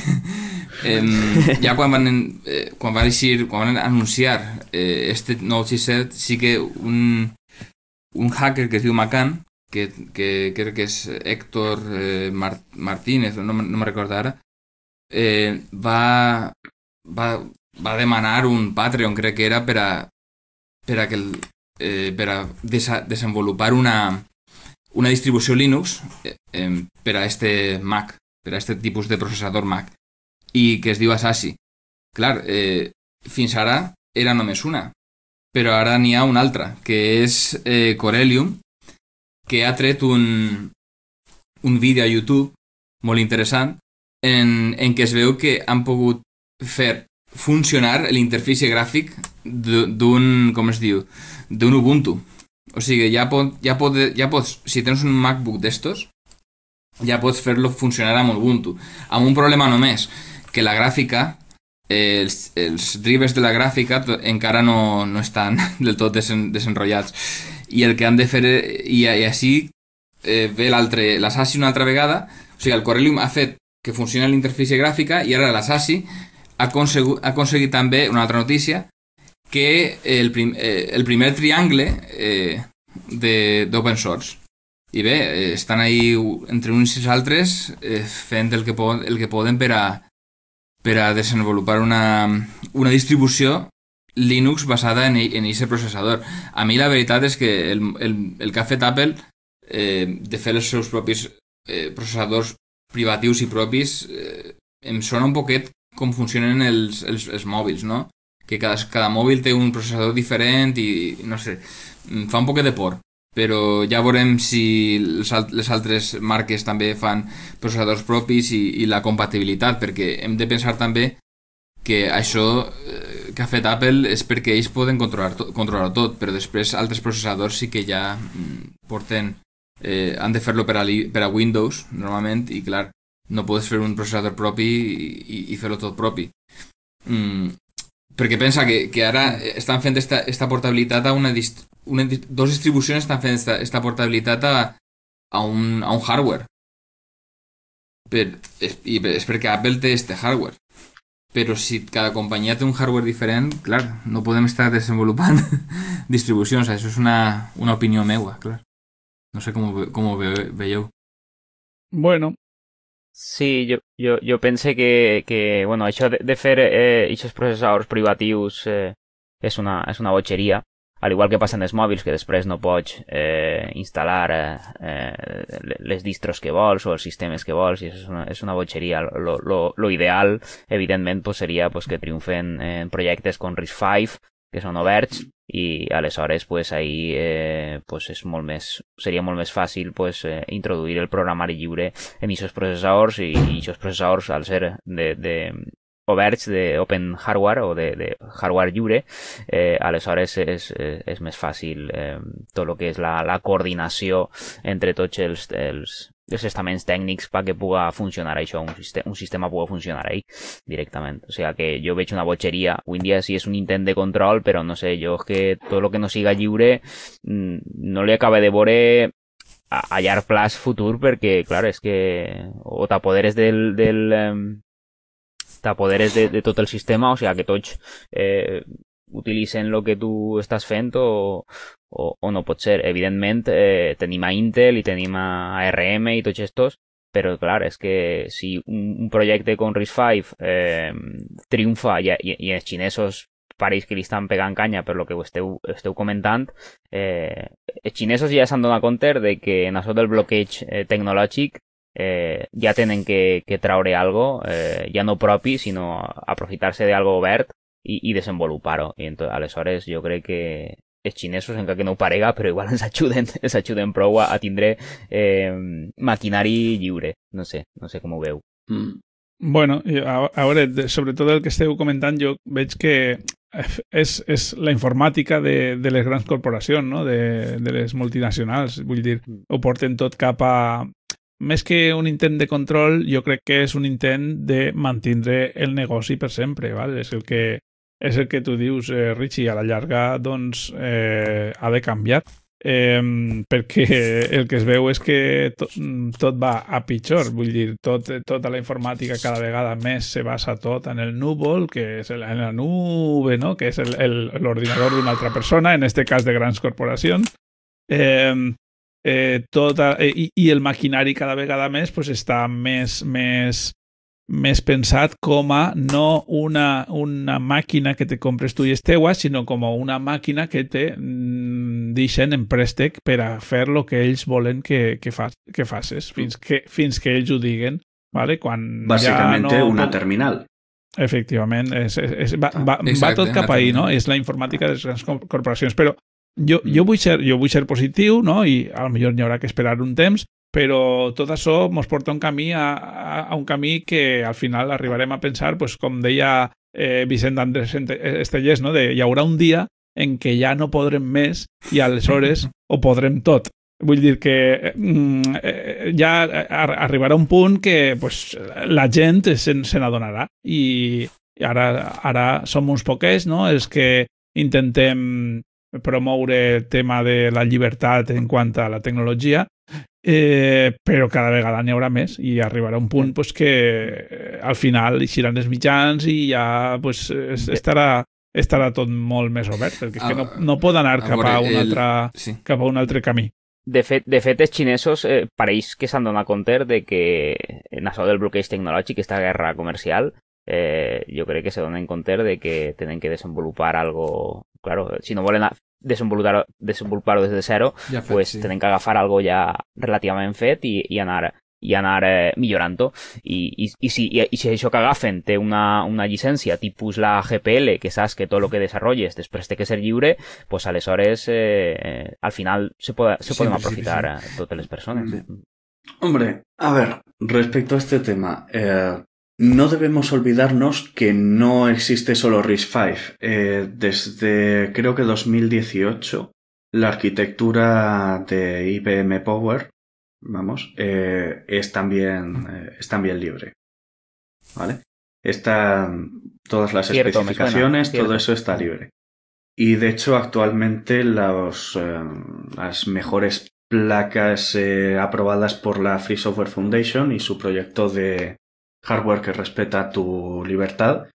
ja quan van, eh, quan van anunciar eh, este nou chipset, sí que un, un hacker que es diu Macan, que, que crec que és Héctor eh, Mar Martínez, no, no me recordo ara, eh, va, va, va demanar un Patreon, crec que era, per a, per a, que el, eh, desenvolupar una, una distribució Linux eh, a este Mac, per a este tipus de processador Mac, i que es diu Assassí. Clar, eh, fins ara era només una, però ara n'hi ha una altra, que és eh, Corellium, que ha tret un, un vídeo a YouTube molt interessant en, en què es veu que han pogut fer funcionar l'interfície gràfic d'un, com es diu, d'un Ubuntu. O sigui, ja, pot, ja, pot, ja pots, si tens un MacBook d'estos, ja pots fer-lo funcionar amb Ubuntu. Amb un problema només, que la gràfica, els, els drivers de la gràfica encara no, no estan del tot desen, desenrotllats. I el que han de fer, i, i així eh, ve l'altre, l'Assassi una altra vegada, o sigui, el Corellium ha fet que funcioni l'interfície gràfica i ara l'Assassi ha, aconsegut, ha aconseguit també una altra notícia que el, prim, eh, el primer triangle eh, d'open source. I bé, eh, estan ahí entre uns i els altres eh, fent el que, po el que poden per a, per a desenvolupar una, una distribució Linux basada en, en aquest processador. A mi la veritat és que el, el, el que ha fet Apple eh, de fer els seus propis eh, processadors privatius i propis eh, em sona un poquet com funcionen els, els, els mòbils, no? Que cada, cada mòbil té un processador diferent i, no sé, em fa un poquet de por. Però ja veurem si les, al- les altres marques també fan processadors propis i, i la compatibilitat, perquè hem de pensar també que això eh, que ha fet Apple és perquè ells poden controlar, to controlar tot, però després altres processadors sí que ja mm, porten eh, han de fer-lo per, a per a Windows normalment i clar, no pots fer un processador propi i, i fer-lo tot propi. Mm, perquè pensa que, que ara estan fent esta, esta portabilitat a una, dist una dos distribucions estan fent esta, esta portabilitat a, a, un, a un hardware per, és, i és perquè Apple té este hardware Però si cada companyia té un hardware diferent, clar, no podem estar desenvolupant distribucions. Això és una, una opinió meua, clar. No sé com, com ho ve- veieu. Bueno, Sí, jo, jo, jo pense que, que bueno, això de, de fer eh, aquests processadors privatius eh, és, una, és una botxeria, al igual que passa en els mòbils, que després no pots eh, instal·lar eh, eh, les distros que vols o els sistemes que vols, i és una, és una botxeria. Lo, lo, lo ideal, evidentment, pues, seria pues, que triomfen en projectes com RISC-V, que són oberts, i aleshores pues, ahí eh, pues, és molt més, seria molt més fàcil pues, eh, introduir el programari lliure en aquests processadors i, i aquests processadors al ser de, de oberts de open hardware o de, de hardware lliure eh, aleshores és, és, és més fàcil eh, tot el que és la, la coordinació entre tots els, els, els estaments tècnics perquè puga funcionar això, un, sistema, un sistema puga funcionar ahí directament. O sigui que jo veig una botxeria, avui en dia sí és un intent de control, però no sé, jo és que tot el que no siga lliure mm, no li acaba de veure a, a llarg plaç futur perquè, clar, és que o t'apoderes del, del em, t'apoderes de, de tot el sistema, o sigui que tots eh, utilitzen el que tu estàs fent o, o, o no pot ser. Evidentment, eh, tenim a Intel i tenim a ARM i tots estos, però clar, és que si un, un projecte com RISC-V eh, triomfa i, i, i els xinesos pareix que li estan pegant canya per lo que ho esteu, esteu comentant, eh, els xinesos ja s'han donat compte de que en això del bloqueig eh, tecnològic eh, ja tenen que, que traure algo, eh, ja no propi, sinó aprofitar-se d'algo obert i, i desenvolupar-ho. I aleshores jo crec que els xinesos, encara que no ho parega, però igual ens ajuden, ens ajuden prou a, a tindre eh, maquinari lliure. No sé, no sé com ho veu. Mm. Bueno, a, a veure, sobretot el que esteu comentant, jo veig que és, és la informàtica de, de les grans corporacions, no? de, de les multinacionals. Vull dir, ho porten tot cap a... Més que un intent de control, jo crec que és un intent de mantindre el negoci per sempre, val? És el que, és el que tu dius, eh, Richie, a la llarga doncs, eh, ha de canviar eh, perquè el que es veu és que tot, tot va a pitjor, vull dir, tot, tota la informàtica cada vegada més se basa tot en el núvol, que és el, en la nube, no? que és l'ordinador d'una altra persona, en este cas de grans corporacions. Eh, eh, tota, eh, i, i el maquinari cada vegada més pues, està més, més, més pensat com a no una, una màquina que te compres tu i és teua, sinó com a una màquina que te mm, deixen en préstec per a fer el que ells volen que, que, fa, que facis, fins que, fins que ells ho diguen. Vale? Quan Básicamente ja no una terminal. Efectivament, és, és, és, va, va, va Exacte, tot cap ahí, no? És la informàtica de les grans cor- corporacions. Però jo, jo, vull ser, jo vull ser positiu, no? I a lo millor n'hi haurà que esperar un temps, però tot això ens porta un camí a, a, a un camí que al final arribarem a pensar, pues, com deia eh, Vicent Andrés Ente- Estellers, no? de, hi haurà un dia en què ja no podrem més i aleshores ho podrem tot. Vull dir que mm, eh, ja ar- arribarà un punt que pues, la gent se, se n'adonarà i ara, ara som uns poquets no? els que intentem promoure el tema de la llibertat en quant a la tecnologia eh, però cada vegada n'hi haurà més i arribarà un punt pues, que eh, al final eixiran els mitjans i ja pues, es- estarà, estarà tot molt més obert perquè és que no, no pot anar A cap a, un el- altre, Sí. cap a un altre camí De fet, de fet els xinesos eh, pareix que s'han donat compte de que en això del bloqueig tecnològic, aquesta guerra comercial, eh, jo crec que se donen compte de que tenen que desenvolupar algo... Claro, si no volen a- desenvolupar-ho desenvolupar des de zero, Ja fet, pues sí. tenen que agafar algo ja relativament fet i, i anar i anar eh, millorant-ho I, i, i, si, i, i si això que agafen té una, una llicència tipus la GPL que saps que tot el que desenvolupes després té que ser lliure pues aleshores eh, eh, al final se, pod se Sí, podem en principi, aprofitar eh, totes les persones Sí. Hombre, a ver, respecto a este tema, eh, no debemos olvidarnos que no existe solo RISC-V. Eh, desde creo que 2018, la arquitectura de IBM Power, vamos, eh, es también eh, es también libre, ¿vale? Están todas las Cierto, me suena, especificaciones, todo eso está libre. Y de hecho, actualmente los, las mejores placas aprobadas por la Free Software Foundation y su proyecto de hardware que respeta tu libertad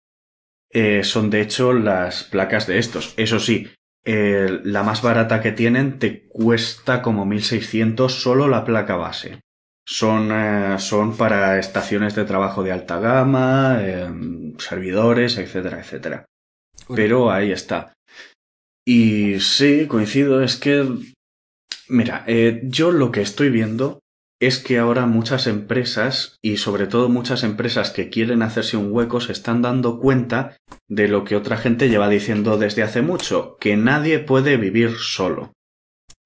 eh, son de hecho las placas de estos. Eso sí, eh, la más barata que tienen te cuesta como 1600 solo la placa base. Son, eh, son para estaciones de trabajo de alta gama, servidores, etcétera, etcétera. Pero ahí está. Y sí, coincido, es que... Mira, yo lo que estoy viendo es que ahora muchas empresas, y sobre todo muchas empresas que quieren hacerse un hueco, se están dando cuenta de lo que otra gente lleva diciendo desde hace mucho, que nadie puede vivir solo.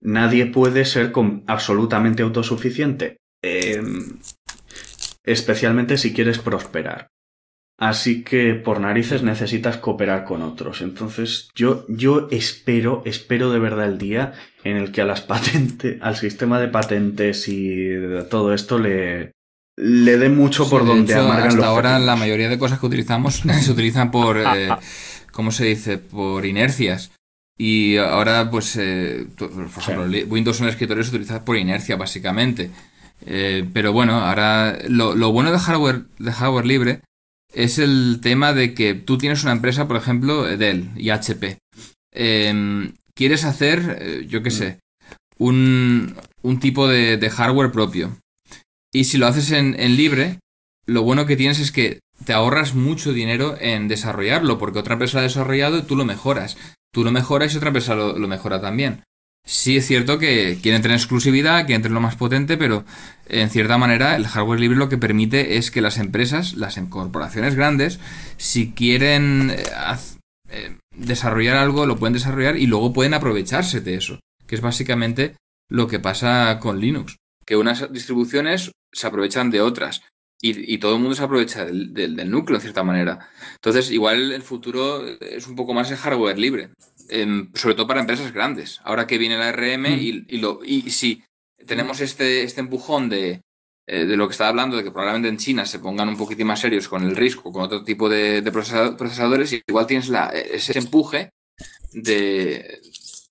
Nadie puede ser absolutamente autosuficiente. Em, especialmente si quieres prosperar. Así que por narices necesitas cooperar con otros. Entonces yo, yo espero, espero de verdad el día en el que a las patentes, al sistema de patentes y todo esto le, le dé mucho por donde hecho, hasta ahora la mayoría de cosas que utilizamos se utilizan por, eh, ¿cómo se dice? Por inercias. Y ahora, pues, eh, por ejemplo, Windows en el escritorio se utiliza por inercia, básicamente. Eh, pero bueno, ahora lo, lo bueno de hardware, de hardware libre es el tema de que tú tienes una empresa, por ejemplo, Dell y HP. Em, quieres hacer, eh, yo qué sé, un, un tipo de, hardware propio. Y si lo haces en, en, libre, lo bueno que tienes es que te ahorras mucho dinero en desarrollarlo, porque otra empresa lo ha desarrollado y tú lo mejoras. Tú lo mejoras y otra empresa lo, lo mejora también. Sí es cierto que quieren tener exclusividad, quieren tener lo más potente, pero en cierta manera el hardware libre lo que permite es que las empresas, las corporaciones grandes, si quieren eh, eh, desarrollar algo, lo pueden desarrollar y luego pueden aprovecharse de eso, que es básicamente lo que pasa con Linux, que unas distribuciones se aprovechan de otras y, todo el mundo se aprovecha del, núcleo en cierta manera. Entonces, igual el futuro es un poco más el hardware libre. Sobre todo para empresas grandes. Ahora que viene la RM mm. y, lo, y si tenemos este, este empujón de, eh, de lo que estaba hablando, de que probablemente en China se pongan un poquitín más serios con el riesgo, con otro tipo de, procesadores, y igual tienes la, ese empuje de,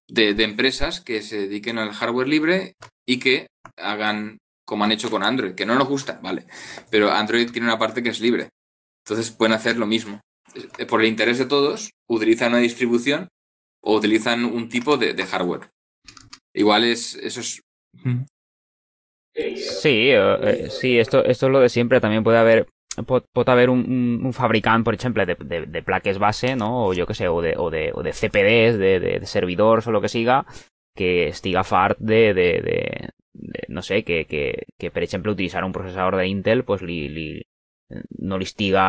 de, empresas que se dediquen al hardware libre y que hagan como han hecho con Android, que no nos gusta, vale, pero Android tiene una parte que es libre. Entonces pueden hacer lo mismo. Eh, por el interés de todos, utilizan una distribución o utilizan un tipo de, hardware. Igual es, eso es... Sí, eh, eh, sí, esto, esto es lo de siempre. También puede haber puede haber un, un, fabricante, por ejemplo, de, de, de, plaques base, ¿no? O yo qué sé, o de, o de, o de CPDs, de, de, servidores o lo que siga, que estiga fart de, de, no sé, que, que, que, por ejemplo, utilizar un procesador de Intel, pues li, li, no li estiga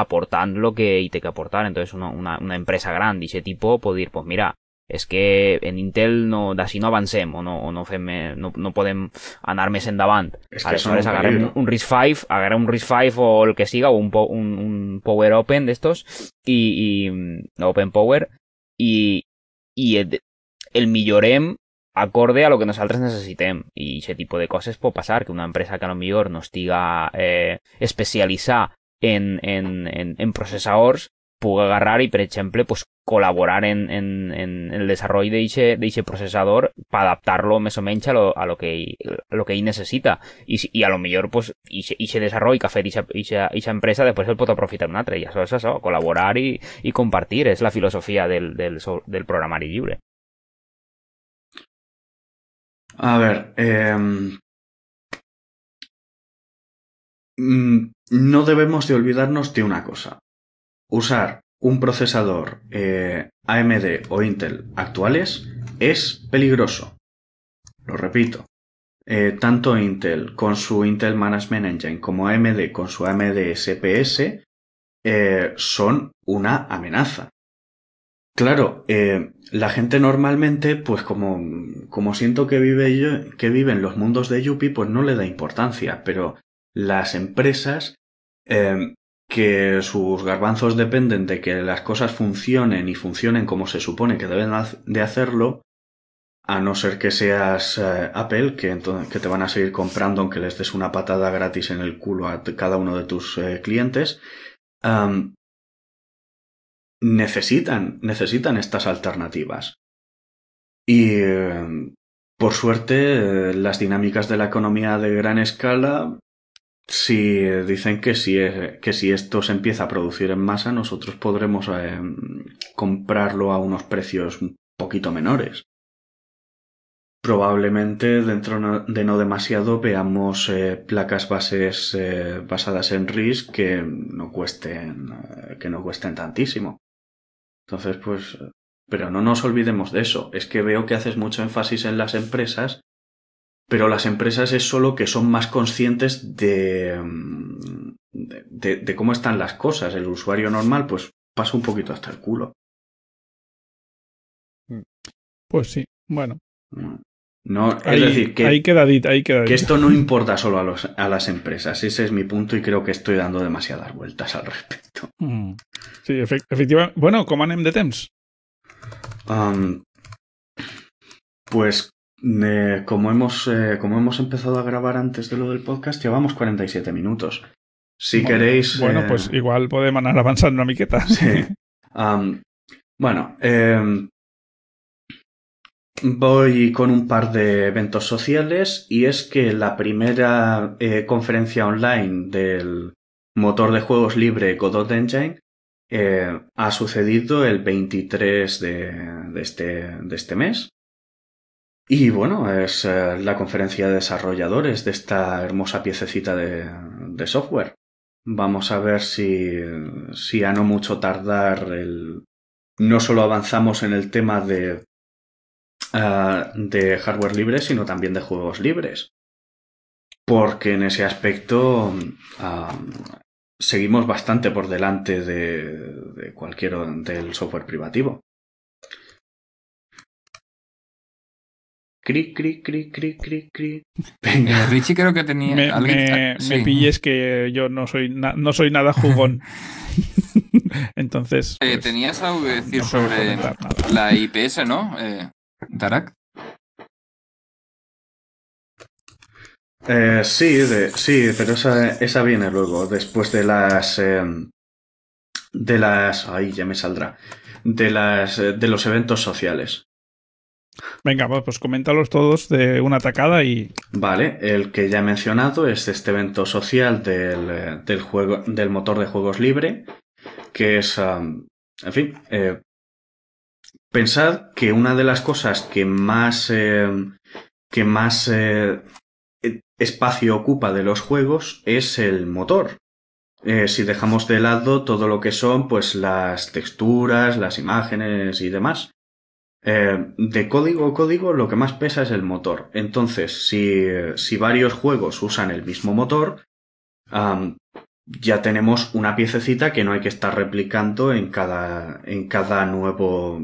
aportant lo que té que aportar. Entonces una, una, una empresa gran d'aquest tipus pot dir, pues mira, és que en Intel no, d'ací no avancem o no, o no, fem, no, no podem anar més endavant. Es que Aleshores agarrem un, un RISC-V, agarrem un RISC-V o el que siga, o un, un, un Power Open d'estos, i, i Open Power, i, i el, el millorem acorde a lo que nosaltres necessitem. I aquest tipus de coses pot passar, que una empresa que a lo millor no estiga eh, especialitzada en, en, en, en processadors pugui agarrar i, per exemple, pues, col·laborar en, en, en el desenvolupament d'aquest processador per adaptar-lo més o menys a lo, a lo, que, a lo que ell necessita. I, i a lo millor, pues, aquest desenvolupament que ha fet aquesta empresa després el pot aprofitar un altre. I això és això, col·laborar i, i compartir. És la filosofia del, del, del programari lliure. A ver, em, mm, no debemos de olvidarnos de una cosa. Usar un procesador eh, AMD o Intel actuales es peligroso. Lo repito. Eh, tanto Intel con su Intel Management Engine como AMD con su AMD SPS eh, son una amenaza. Claro, eh, la gente normalmente, pues como, como siento que vive, que vive en los mundos de Yuppie, pues no le da importancia, pero las empresas eh, que sus garbanzos dependen de que las cosas funcionen y funcionen como se supone que deben de hacerlo, a no ser que seas eh, Apple, que, que te van a seguir comprando aunque les des una patada gratis en el culo a cada uno de tus clientes, necesitan, necesitan estas alternativas. Y por suerte, las dinámicas de la economía de gran escala si dicen que si, que si esto se empieza a producir en masa, nosotros podremos eh, comprarlo a unos precios un poquito menores. Probablemente dentro de no demasiado veamos eh, placas bases eh, basadas en RIS que no cuesten que no cuesten tantísimo. Entonces, pues, pero no nos olvidemos de eso. Es que veo que haces mucho énfasis en las empresas pero las empresas es solo que son más conscientes de, de, cómo están las cosas. El usuario normal, pues pasa un poquito hasta el culo. Pues sí, bueno. No, es decir, que, ahí ahí que esto no importa solo a, los, a las empresas. Ese es mi punto y creo que estoy dando demasiadas vueltas al respecto. Mm. Sí, efectivamente. Bueno, ¿cómo han de temps? pues como, hemos, eh, como hemos empezado a grabar antes de lo del podcast, llevamos 47 minutos. Si queréis. Bueno, pues eh, igual podemos anar avanzando una miqueta. Sí. bueno, em, voy con un par de eventos sociales y es que la primera eh, conferencia online del motor de juegos libre Godot Engine ha sucedido el 23 de, este, de este mes. Y bueno, es eh, la conferencia de desarrolladores de esta hermosa piececita de, software. Vamos a ver si, si a no mucho tardar el, no solo avanzamos en el tema de, ah, de hardware libre, sino también de juegos libres. Porque en ese aspecto ah, seguimos bastante por delante de, de cualquier del software privativo. Cri, cri, cri, cri, cri, cri. Venga. Eh, Richie creo que tenía. Me, me, me pilles que yo no soy, no soy nada jugón. Entonces. Eh, pues, tenías algo que decir sobre la IPS, ¿no? Eh, Tarak. Eh, sí, de, sí, pero esa, esa, viene luego, después de las. Em, de las. Ahí ya me saldrá. De las. de los eventos sociales. Venga, pues coméntalos todos de una tacada y. Vale, el que ya he mencionado es este evento social del, del juego, del motor de juegos libre, que es. en fin. Eh, pensad que una de las cosas que más. Eh, que más eh, espacio ocupa de los juegos es el motor. si dejamos de lado todo lo que son pues las texturas, las imágenes y demás, eh, de código a código lo que más pesa es el motor. Entonces, si, varios juegos usan el mismo motor, ya tenemos una piececita que no hay que estar replicando en cada, en cada nuevo,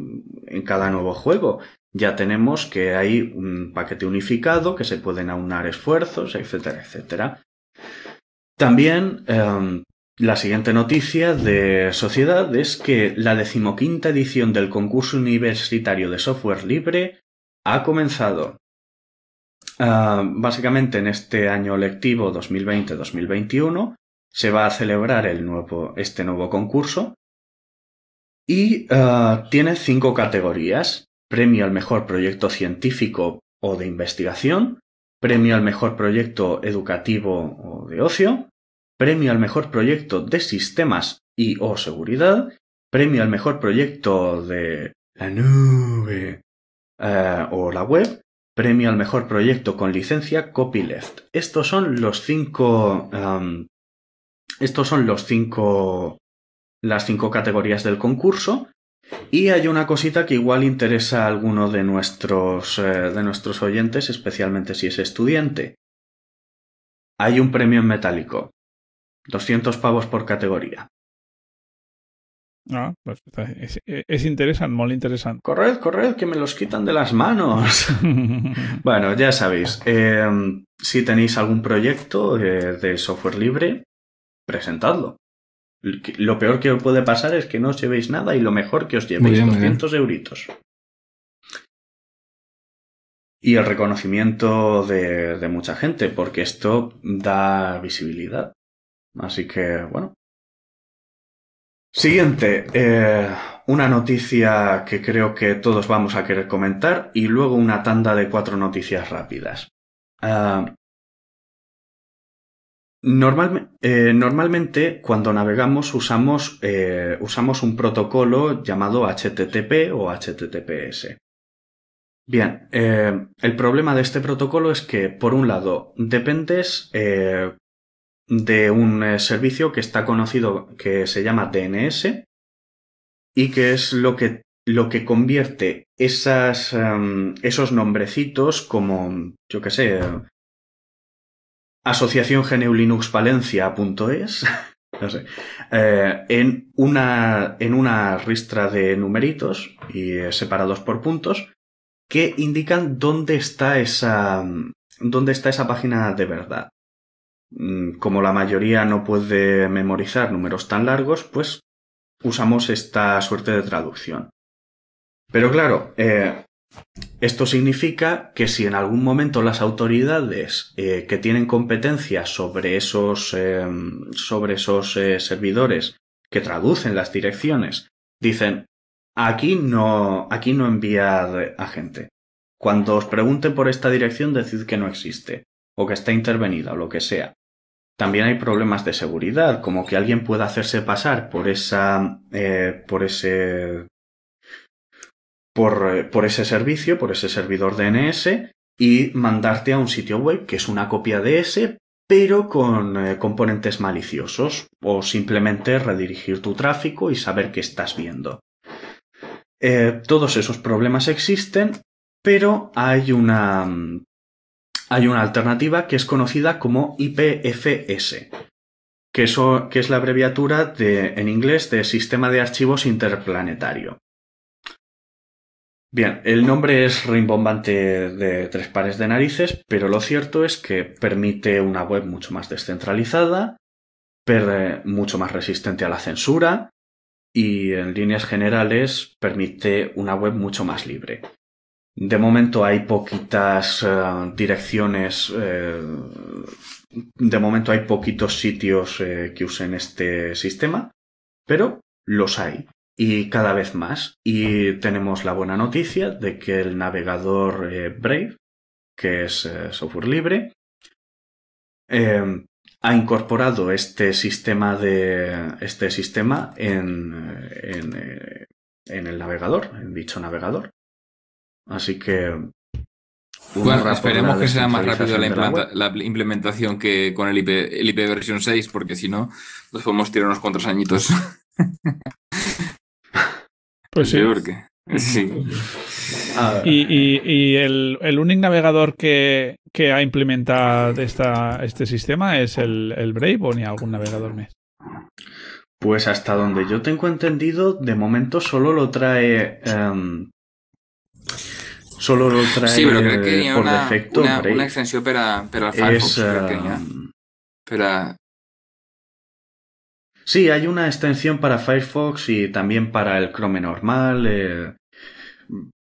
en cada nuevo juego. Ya tenemos que hay un paquete unificado, que se pueden aunar esfuerzos, etcétera, etcétera. También em, la siguiente noticia de Sociedad es que la decimoquinta edición del concurso universitario de software libre ha comenzado. Ah, básicamente en este año lectivo 2020-2021 se va a celebrar el nuevo, este nuevo concurso y ah, tiene cinco categorías. Premio al mejor proyecto científico o de investigación, premio al mejor proyecto educativo o de ocio, premio al mejor proyecto de sistemas y o seguridad, premio al mejor proyecto de la nube eh, o la web, premio al mejor proyecto con licencia copyleft. Estos son los cinco. Estos son los cinco. las cinco categorías del concurso. Y hay una cosita que igual interesa a alguno de nuestros, eh, de nuestros oyentes, especialmente si es estudiante. Hay un premio en metálico. 200 pavos por categoría. Ah, pues es, es interesante, muy interesante. Corred, corred, que me los quitan de las manos. bueno, ya sabéis, em, si tenéis algún proyecto eh, de software libre, presentadlo. Lo peor que os puede pasar es que no os llevéis nada y lo mejor que os llevéis 200 euritos. Y el reconocimiento de, de mucha gente, porque esto da visibilidad. Así que, bueno. Siguiente, eh, una noticia que creo que todos vamos a querer comentar y luego una tanda de cuatro noticias rápidas. Eh, normalmente cuando navegamos usamos, eh, usamos un protocolo llamado HTTP o HTTPS. Bien, eh, el problema de este protocolo es que, por un lado, dependes de un servicio que está conocido que se llama DNS y que es lo que, lo que convierte em, esos nombrecitos como, yo qué sé, asociación sé, eh, en, una, en una ristra de numeritos y eh, separados por puntos que indican dónde está esa, dónde está esa página de verdad. Mm, como la mayoría no puede memorizar números tan largos, pues usamos esta suerte de traducción. Pero claro, eh, esto significa que si en algún momento las autoridades eh, que tienen competencia sobre esos, eh, sobre esos eh, servidores que traducen las direcciones dicen aquí no, aquí no enviad a gente. Cuando os pregunten por esta dirección, decid que no existe, o que está intervenida, o lo que sea. También hay problemas de seguridad, como que alguien pueda hacerse pasar por esa, por ese por, por ese servicio, por ese servidor DNS y mandarte a un sitio web que es una copia de ese, pero con eh, componentes maliciosos, o simplemente redirigir tu tráfico y saber qué estás viendo. Eh, todos esos problemas existen, pero hay una, hay una alternativa que es conocida como IPFS, que, que es la abreviatura de, en inglés de Sistema de Archivos Interplanetario. Bien, el nombre es rimbombante de tres pares de narices, pero lo cierto es que permite una web mucho más descentralizada, mucho más resistente a la censura y en líneas generales permite una web mucho más libre. De momento hay poquitas eh, direcciones, eh, de momento hay poquitos sitios eh, que usen este sistema, pero los hay y cada vez más. Y tenemos la buena noticia de que el navegador eh, Brave, que es eh, software libre, em, ha incorporado este sistema de este sistema en, en, eh, en, el navegador, en dicho navegador. Así que bueno, esperemos que sea más rápido la, implementación que con el IP, el IP versión 6, porque si no, nos podemos tirar unos cuantos añitos. Pues sí. sí. Y, el, el, único navegador que, que ha implementado esta, este sistema es el, el Brave o ni algún navegador más. Pues hasta donde yo tengo entendido, de momento solo lo trae. Um, solo lo trae sí, pero creo que por una, defecto. Una, una extensión para, para Firefox. Es, um, para, Sí, hay una extensión para Firefox y también para el Chrome normal. Eh,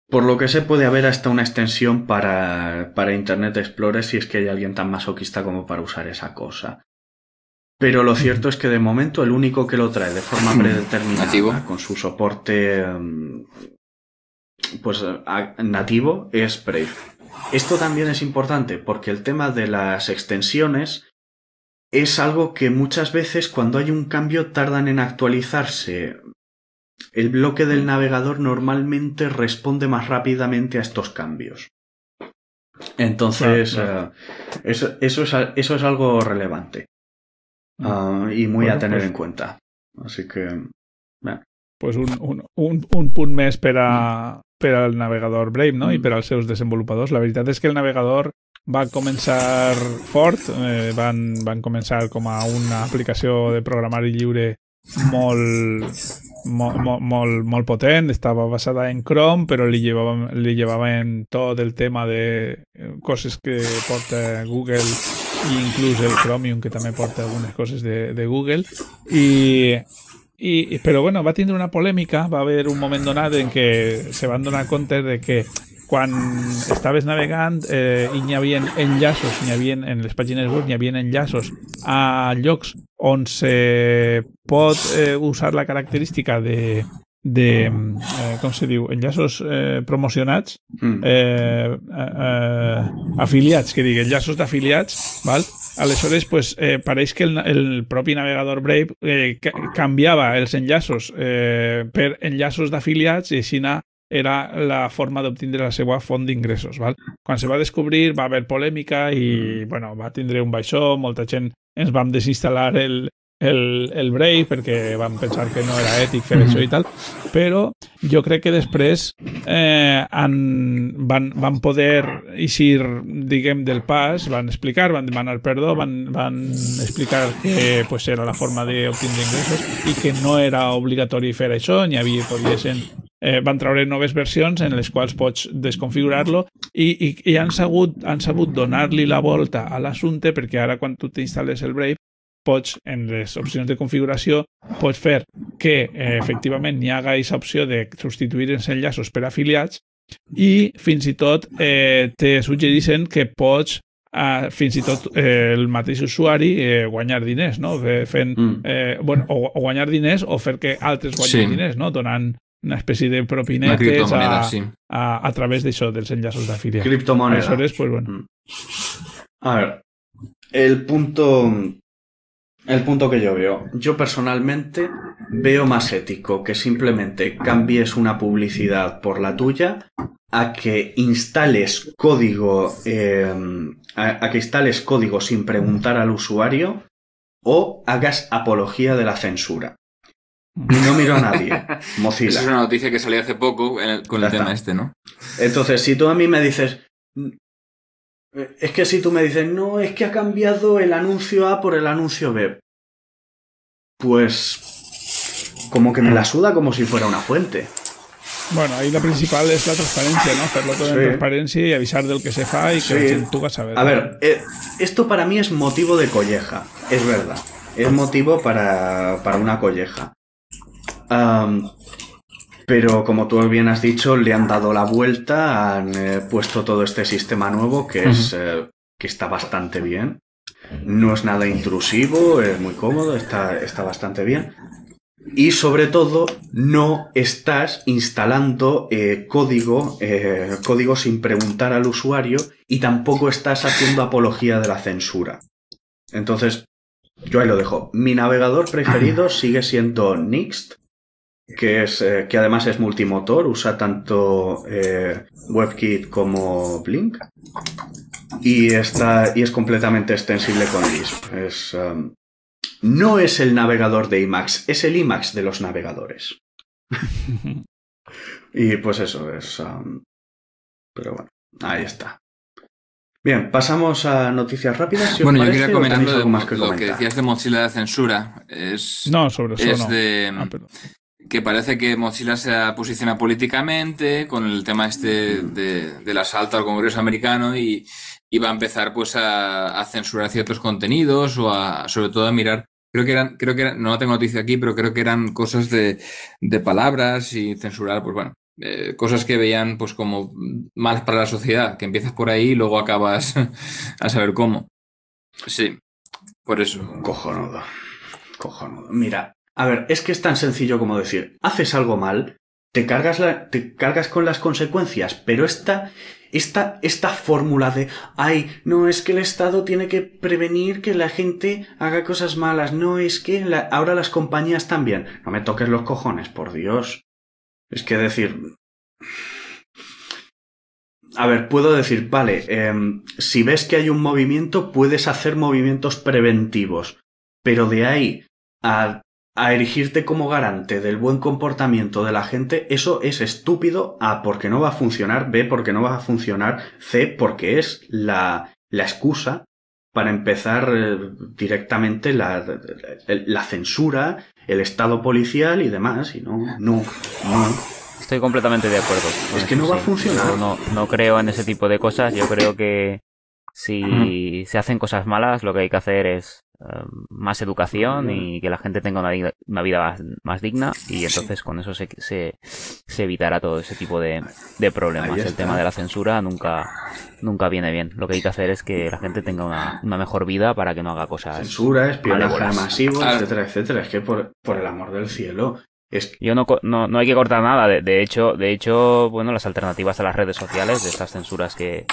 por lo que sé puede haber hasta una extensión para, para Internet Explorer si es que hay alguien tan masoquista como para usar esa cosa. Pero lo cierto es que de momento el único que lo trae de forma predeterminada con su soporte mm, pues nativo es Brave. Esto también es importante porque el tema de las extensiones es algo que muchas veces cuando hay un cambio tardan en actualizarse. El bloque del navegador normalmente responde más rápidamente a estos cambios. Entonces, eh, eso, eso, es, eso, es, algo relevante mm. ah, y muy a tener pues en cuenta. Así que... Pues un, un, un, un punt més per, a, per al navegador Brave no? i mm. per als seus desenvolupadors. La veritat és que el navegador va començar fort, eh, van, van començar com a una aplicació de programari lliure molt, molt, molt, molt potent, estava basada en Chrome, però li llevaven, li llevaven tot el tema de coses que porta Google i inclús el Chromium, que també porta algunes coses de, de Google. I, i, però bueno, va tindre una polèmica, va haver un moment donat en què se van donar compte de que quan estaves navegant eh, i n'hi havia enllaços, n'hi havia, en les pàgines web n'hi havia enllaços a llocs on se pot eh, usar la característica de, de eh, com se diu, enllaços eh, promocionats, Mm. eh, eh, afiliats, que digui, enllaços d'afiliats, val? Aleshores, pues, eh, pareix que el, el propi navegador Brave eh, ca canviava els enllaços eh, per enllaços d'afiliats i així era la forma d'obtindre la seva font d'ingressos. Quan se va descobrir va haver polèmica i bueno, va tindre un baixó, molta gent ens vam desinstal·lar el, el, el Brave perquè vam pensar que no era ètic fer això i tal, però jo crec que després eh, han, van, van poder eixir, diguem, del pas, van explicar, van demanar perdó, van, van explicar que pues, era la forma d'obtindre ingressos i que no era obligatori fer això, ni havia, poguessin eh, van treure noves versions en les quals pots desconfigurar-lo i, i, i han sabut, han sabut donar-li la volta a l'assumpte perquè ara quan tu t'instal·les el Brave pots, en les opcions de configuració, pots fer que eh, efectivament n'hi haga aquesta opció de substituir els enllaços per afiliats i fins i tot eh, te suggereixen que pots eh, fins i tot eh, el mateix usuari eh, guanyar diners, no? Fent, Mm. eh, bueno, o, o guanyar diners o fer que altres guanyin Sí. diners, no? Donant una espècie de propinetes a, sí. a, a través d'això, dels enllaços d'afiliats. Criptomoneda. Aleshores, pues bueno. Mm. A ver, el punto. El punto que yo veo. Yo personalmente veo más ético que simplemente cambies una publicidad por la tuya a que instales código. eh, a, a que instales código sin preguntar al usuario o hagas apología de la censura. Y no miro a nadie. Mozilla. Esa es una noticia que salió hace poco en el- con Ya el tema este, ¿no? Entonces, si tú a mí me dices. Es que si tú me dices, no, es que ha cambiado el anuncio A por el anuncio B. Pues. Como que me la suda como si fuera una fuente. Bueno, ahí la principal es la transparencia, ¿no? Hacerlo todo en transparencia y avisar del que se fa y que Sí. la gent puga saber. A ver, eh, esto para mí es motivo de colleja, es verdad. Es motivo para, para una colleja. Pero como tú bien has dicho, le han dado la vuelta, han eh, puesto todo este sistema nuevo que es eh, que está bastante bien. No es nada intrusivo, es muy cómodo, está, está bastante bien. Y sobre todo, no estás instalando eh, código, eh, código sin preguntar al usuario y tampoco estás haciendo apología de la censura. Entonces, yo ahí lo dejo. Mi navegador preferido sigue siendo Nixt, que, es, eh, que además es multimotor, usa tanto eh, WebKit como Blink. Y, está, y es completamente extensible con Lisp. Es, um, no es el navegador de Emacs, es el Emacs de los navegadores. Y pues eso es. um, pero bueno, ahí está. Bien, pasamos a noticias rápidas. si Bueno, yo quería comentar lo, de más que lo que decías de Mozilla de censura. Es, No, sobre eso es no. de Ah, perdón. Que parece que Mozilla se posiciona políticamente con el tema este de- del asalto al Congreso americano y, y va a empezar pues a, a censurar ciertos contenidos o a sobre todo a mirar creo que eran creo que eran, no tengo noticia aquí pero creo que eran cosas de, de palabras y censurar pues bueno eh, cosas que veían pues como malas para la sociedad que empiezas por ahí y luego acabas a saber cómo sí por eso Cojonudo. Cojonudo. Mira, a ver, es que es tan sencillo como decir, haces algo mal, te cargas, te cargas con las consecuencias, pero esta, esta, esta fórmula de, ay, no, es que el Estado tiene que prevenir que la gente haga cosas malas, no, es que ahora las compañías también. No me toques los cojones, por Dios. Es que decir... A ver, puedo decir, vale, em, si ves que hay un movimiento, puedes hacer movimientos preventivos, pero de ahí a, a erigirte como garante del buen comportamiento de la gente, eso es estúpido. A, porque no va a funcionar, B, porque no va a funcionar, C, porque es la, la excusa para empezar eh, directamente la, la censura, el estado policial y demás, y no, no, no. Estoy completamente de acuerdo. Es que eso, no va a funcionar. No, no creo en ese tipo de cosas. Yo creo que si se hacen cosas malas, lo que hay que hacer es más educación y que la gente tenga una, vida- una vida más, más digna y entonces con eso se, se, se evitará todo ese tipo de, de problemas. El tema de la censura nunca, nunca viene bien. Lo que hay que hacer es que la gente tenga una, una mejor vida para que no haga cosas. Censura, espionaje masivo, etcétera, etcétera. Es que por, por el amor del cielo. Es Yo no, no, no hay que cortar nada. De, de hecho, de hecho, bueno, las alternativas a las redes sociales, de estas censuras que,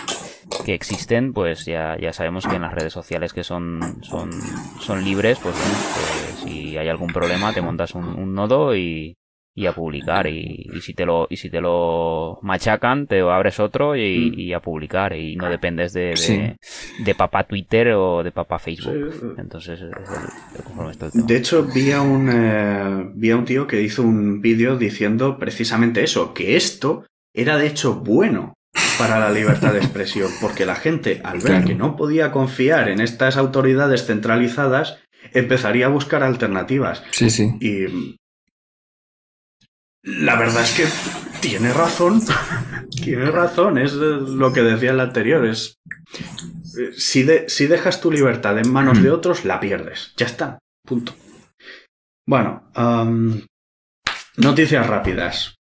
que existen, pues ya, ya sabemos que en las redes sociales que son, son, son libres, pues bueno, pues si hay algún problema te montas un, un nodo y, y a publicar. Y, y si te lo, y si te lo machacan, te abres otro y, Mm. y a publicar. Y no dependes de, de, Sí. de papá Twitter o de papá Facebook. Sí. Entonces, es el- el- tema. De hecho, vi a un, eh, vi a un tío que hizo un vídeo diciendo precisamente eso, que esto era de hecho bueno para la libertad de expresión, porque la gente, al ver Claro. que no podía confiar en estas autoridades centralizadas, empezaría a buscar alternativas. Sí, sí. Y la verdad es que tiene razón. tiene razón, es lo que decía el anterior. Es, eh, si, de- si dejas tu libertad en manos de otros, la pierdes. Ya está. Punto. Bueno, noticias rápidas.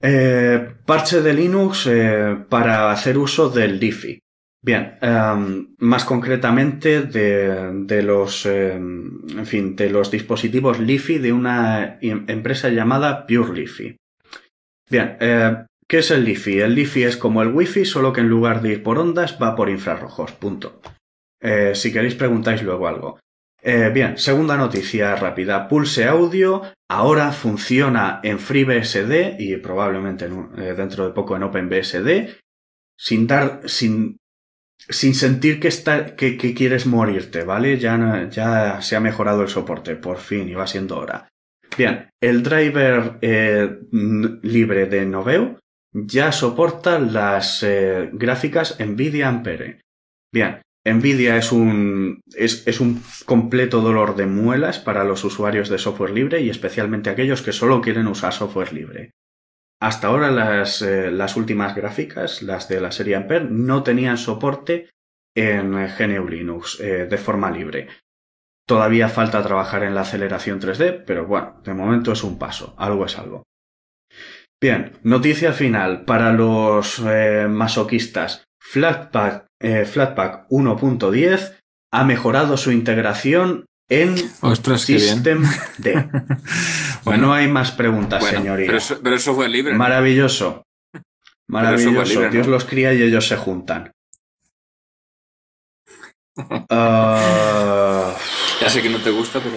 Eh, parche de Linux eh, para hacer uso del Diffie. Bien, em, más concretamente de, los, em, en fin, de los dispositivos Lifi de una em- empresa llamada Pure Lifi. Bien, eh, ¿qué es el Lifi? El Lifi es como el Wi-Fi, solo que en lugar de ir por ondas va por infrarrojos. Punto. Eh, si queréis preguntáis luego algo. Eh, bien, segunda noticia rápida. Pulse Audio ahora funciona en FreeBSD y probablemente dentro de poco en OpenBSD sin dar, sin, sin sentir que, está, que, quieres morirte, ¿vale? Ya, ya se ha mejorado el soporte, por fin, y va siendo hora. Bien, el driver eh, libre de Noveo ya soporta las eh, gráficas NVIDIA Ampere. Bien, NVIDIA es un, es, es un completo dolor de muelas para los usuarios de software libre y especialmente aquellos que solo quieren usar software libre. Hasta ahora las, eh, las últimas gráficas, las de la serie Ampere, no tenían soporte en eh, GNU Linux eh, de forma libre. Todavía falta trabajar en la aceleración 3D, pero bueno, de momento es un paso, algo es algo. Bien, noticia final para los masoquistas. Flatpak, Flatpak 1.10 ha mejorado su integración en Ostras. System D. Bueno, no hay más preguntas, bueno, señoría. pero, eso, pero eso fue libre. Maravilloso. Maravilloso. libre, ¿no? Dios los cría y ellos se juntan. Ah, Ya sé que no te gusta, pero.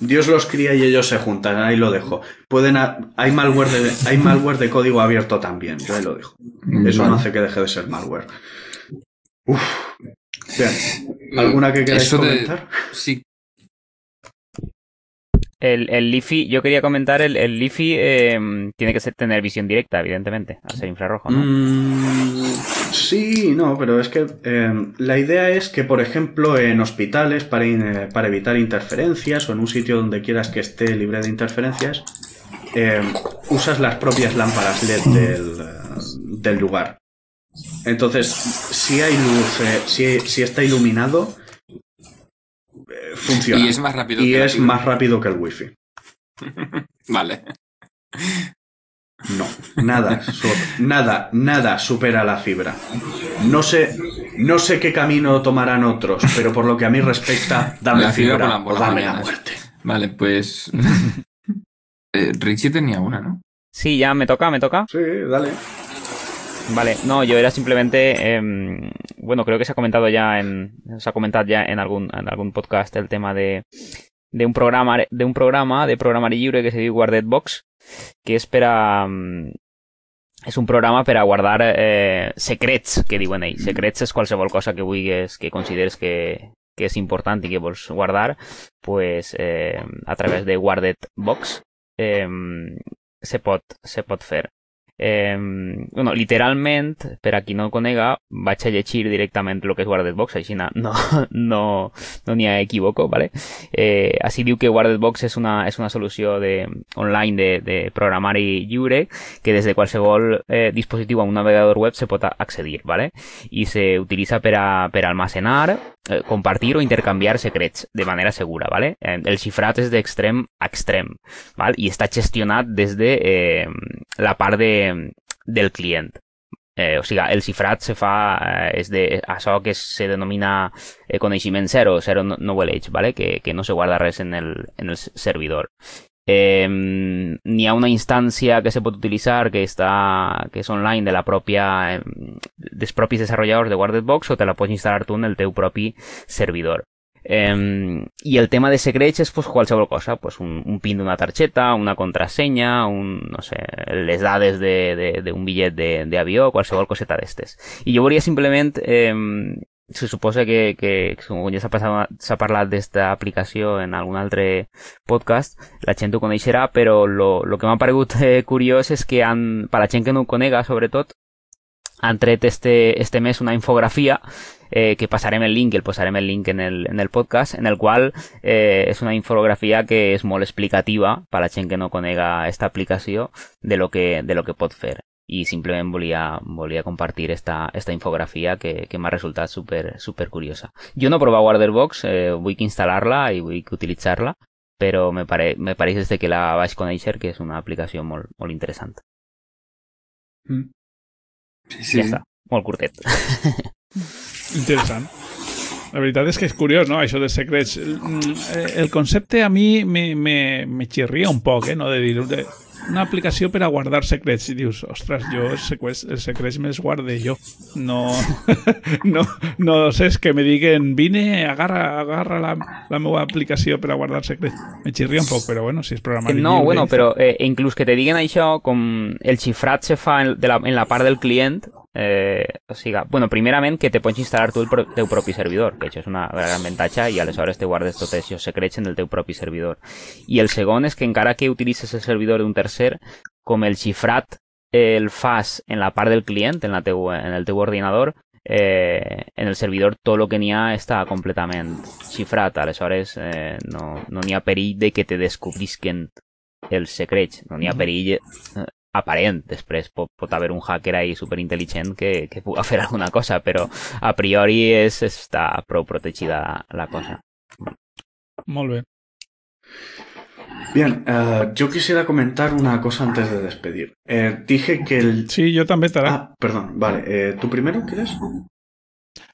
Dios los cría y ellos se juntan. Ahí lo dejo. Pueden ha- hay malware de hay malware de código abierto también. Yo ahí lo dejo. Eso no hace que deje de ser malware. Uf. Bien. ¿Alguna que queráis Eso de- comentar? Sí. El, el Leafy, yo quería comentar, el, el Leafy eh, tiene que ser, tener visión directa, evidentemente, al ser infrarrojo, ¿no? Mm, sí, no, pero es que eh, la idea es que, por ejemplo, en hospitales, para, in- eh, para evitar interferencias o en un sitio donde quieras que esté libre de interferencias, eh, usas las propias lámparas LED del, del lugar. Entonces, si hay luz, eh, si, si está iluminado, eh, funciona. Y es más rápido Y que la es más rápido que el wifi. Vale. No, nada, so- nada, nada supera la fibra. No sé, no sé qué camino tomarán otros, pero por lo que a mí respecta, dame La fibra fibra por la- por o dame la mañanas. muerte. Vale, pues. Eh, Richie tenía una, ¿no? Sí, ya me toca, me toca. Sí, dale. Vale, no, yo era simplemente, em, bueno, creo que se ha comentado ya en, se ha comentado ya en algún, en algún podcast el tema de, de un programa, de un programa de programari lliure que se diu Guarded Box, que és per a, és un programa per a guardar eh, secrets, que diuen ells. Secrets és qualsevol cosa que vulguis, que consideres que, que és important i que vols guardar, pues eh, a través de Guarded Box eh, se, pot, se pot fer. Eh, bueno, literalment, per a qui no el conega, vaig a llegir directament el que és Guarded Box, així no no no n'hi ha equivoco, ¿vale? Eh, així diu que Guarded Box és una, és una solució de, online de, de programari lliure que des de qualsevol eh, dispositiu a un navegador web se pot accedir, ¿vale? I se utilitza per a, per almacenar, eh, compartir o intercanviar secrets de manera segura, ¿vale? Eh, el xifrat és d'extrem a extrem, ¿vale? I està gestionat des de eh, la part de, del client. Eh, o sigui, el xifrat se fa, eh, és de això que se denomina eh, coneixement zero, zero knowledge, ¿vale? que, que no se guarda res en el, en el servidor. Eh, n'hi ha una instància que se pot utilitzar que, està, que és online de la pròpia, eh, dels propis desenvolupadors de Guardedbox o te la pots instal·lar tu en el teu propi servidor. Eh, I el tema de secrets és pues, qualsevol cosa, pues, un, un pin d'una targeta, una contrasenya, un, no sé, les dades d'un bitllet d'avió, qualsevol coseta d'estes. I jo volia simplement eh, se suposa que, que com ja s'ha parlat d'esta aplicació en algun altre podcast, la gent ho coneixerà, però lo, lo que m'ha paregut eh, curiós és que han, per la gent que no ho conega, sobretot, han tret este, este mes una infografia eh, que passarem el link, el posarem el link en el, en el podcast, en el qual eh, és una infografia que és molt explicativa per a la gent que no conega esta aplicació de lo que, de lo que pot fer i simplement volia, volia compartir esta, esta infografia que, que m'ha resultat super, super curiosa. Jo no he provat Warderbox, eh, vull instal·lar-la i vull utilitzar-la, però me, pare, me pareix des de que la vaig conèixer que és una aplicació molt, molt interessant. Mm. Sí, sí. Ja està, molt curtet. Interessant. La veritat és que és curiós, no?, això dels secrets. El concepte a mi me, me, me xirria un poc, eh?, no?, de dir de una aplicació per a guardar secrets. I dius, ostres, jo els secrets, els secrets me'ls guarde jo. No, no, no sé, és que me diguen vine, agarra, agarra la, la meva aplicació per a guardar secrets. Me xirria un poc, però bueno, si és programari no, bueno, però eh, inclús que te diguen això com el xifrat se fa en, de la, en la part del client eh, o sigui, bueno, primerament que te pots instal·lar tu el pro teu propi servidor, que això és una gran avantatge i aleshores te guardes tots els secrets en el teu propi servidor. I el segon és que encara que utilitzes el servidor d'un tercer, com el xifrat el fas en la part del client, en, la teu, en el teu ordinador, eh, en el servidor tot el que n'hi ha està completament xifrat, aleshores eh, no n'hi no ha perill de que te descobrisquen els secrets, no n'hi ha perill eh, aparent. Després pot, pot haver un hacker ahí superintel·ligent que, que pugui fer alguna cosa, però a priori és, està prou protegida la cosa. Molt bé. Bien, uh, yo quisiera comentar una cosa antes de despedir. Eh, dije que el... Sí, yo també, Tara. Ah, perdón, vale. Eh, ¿Tú primero quieres?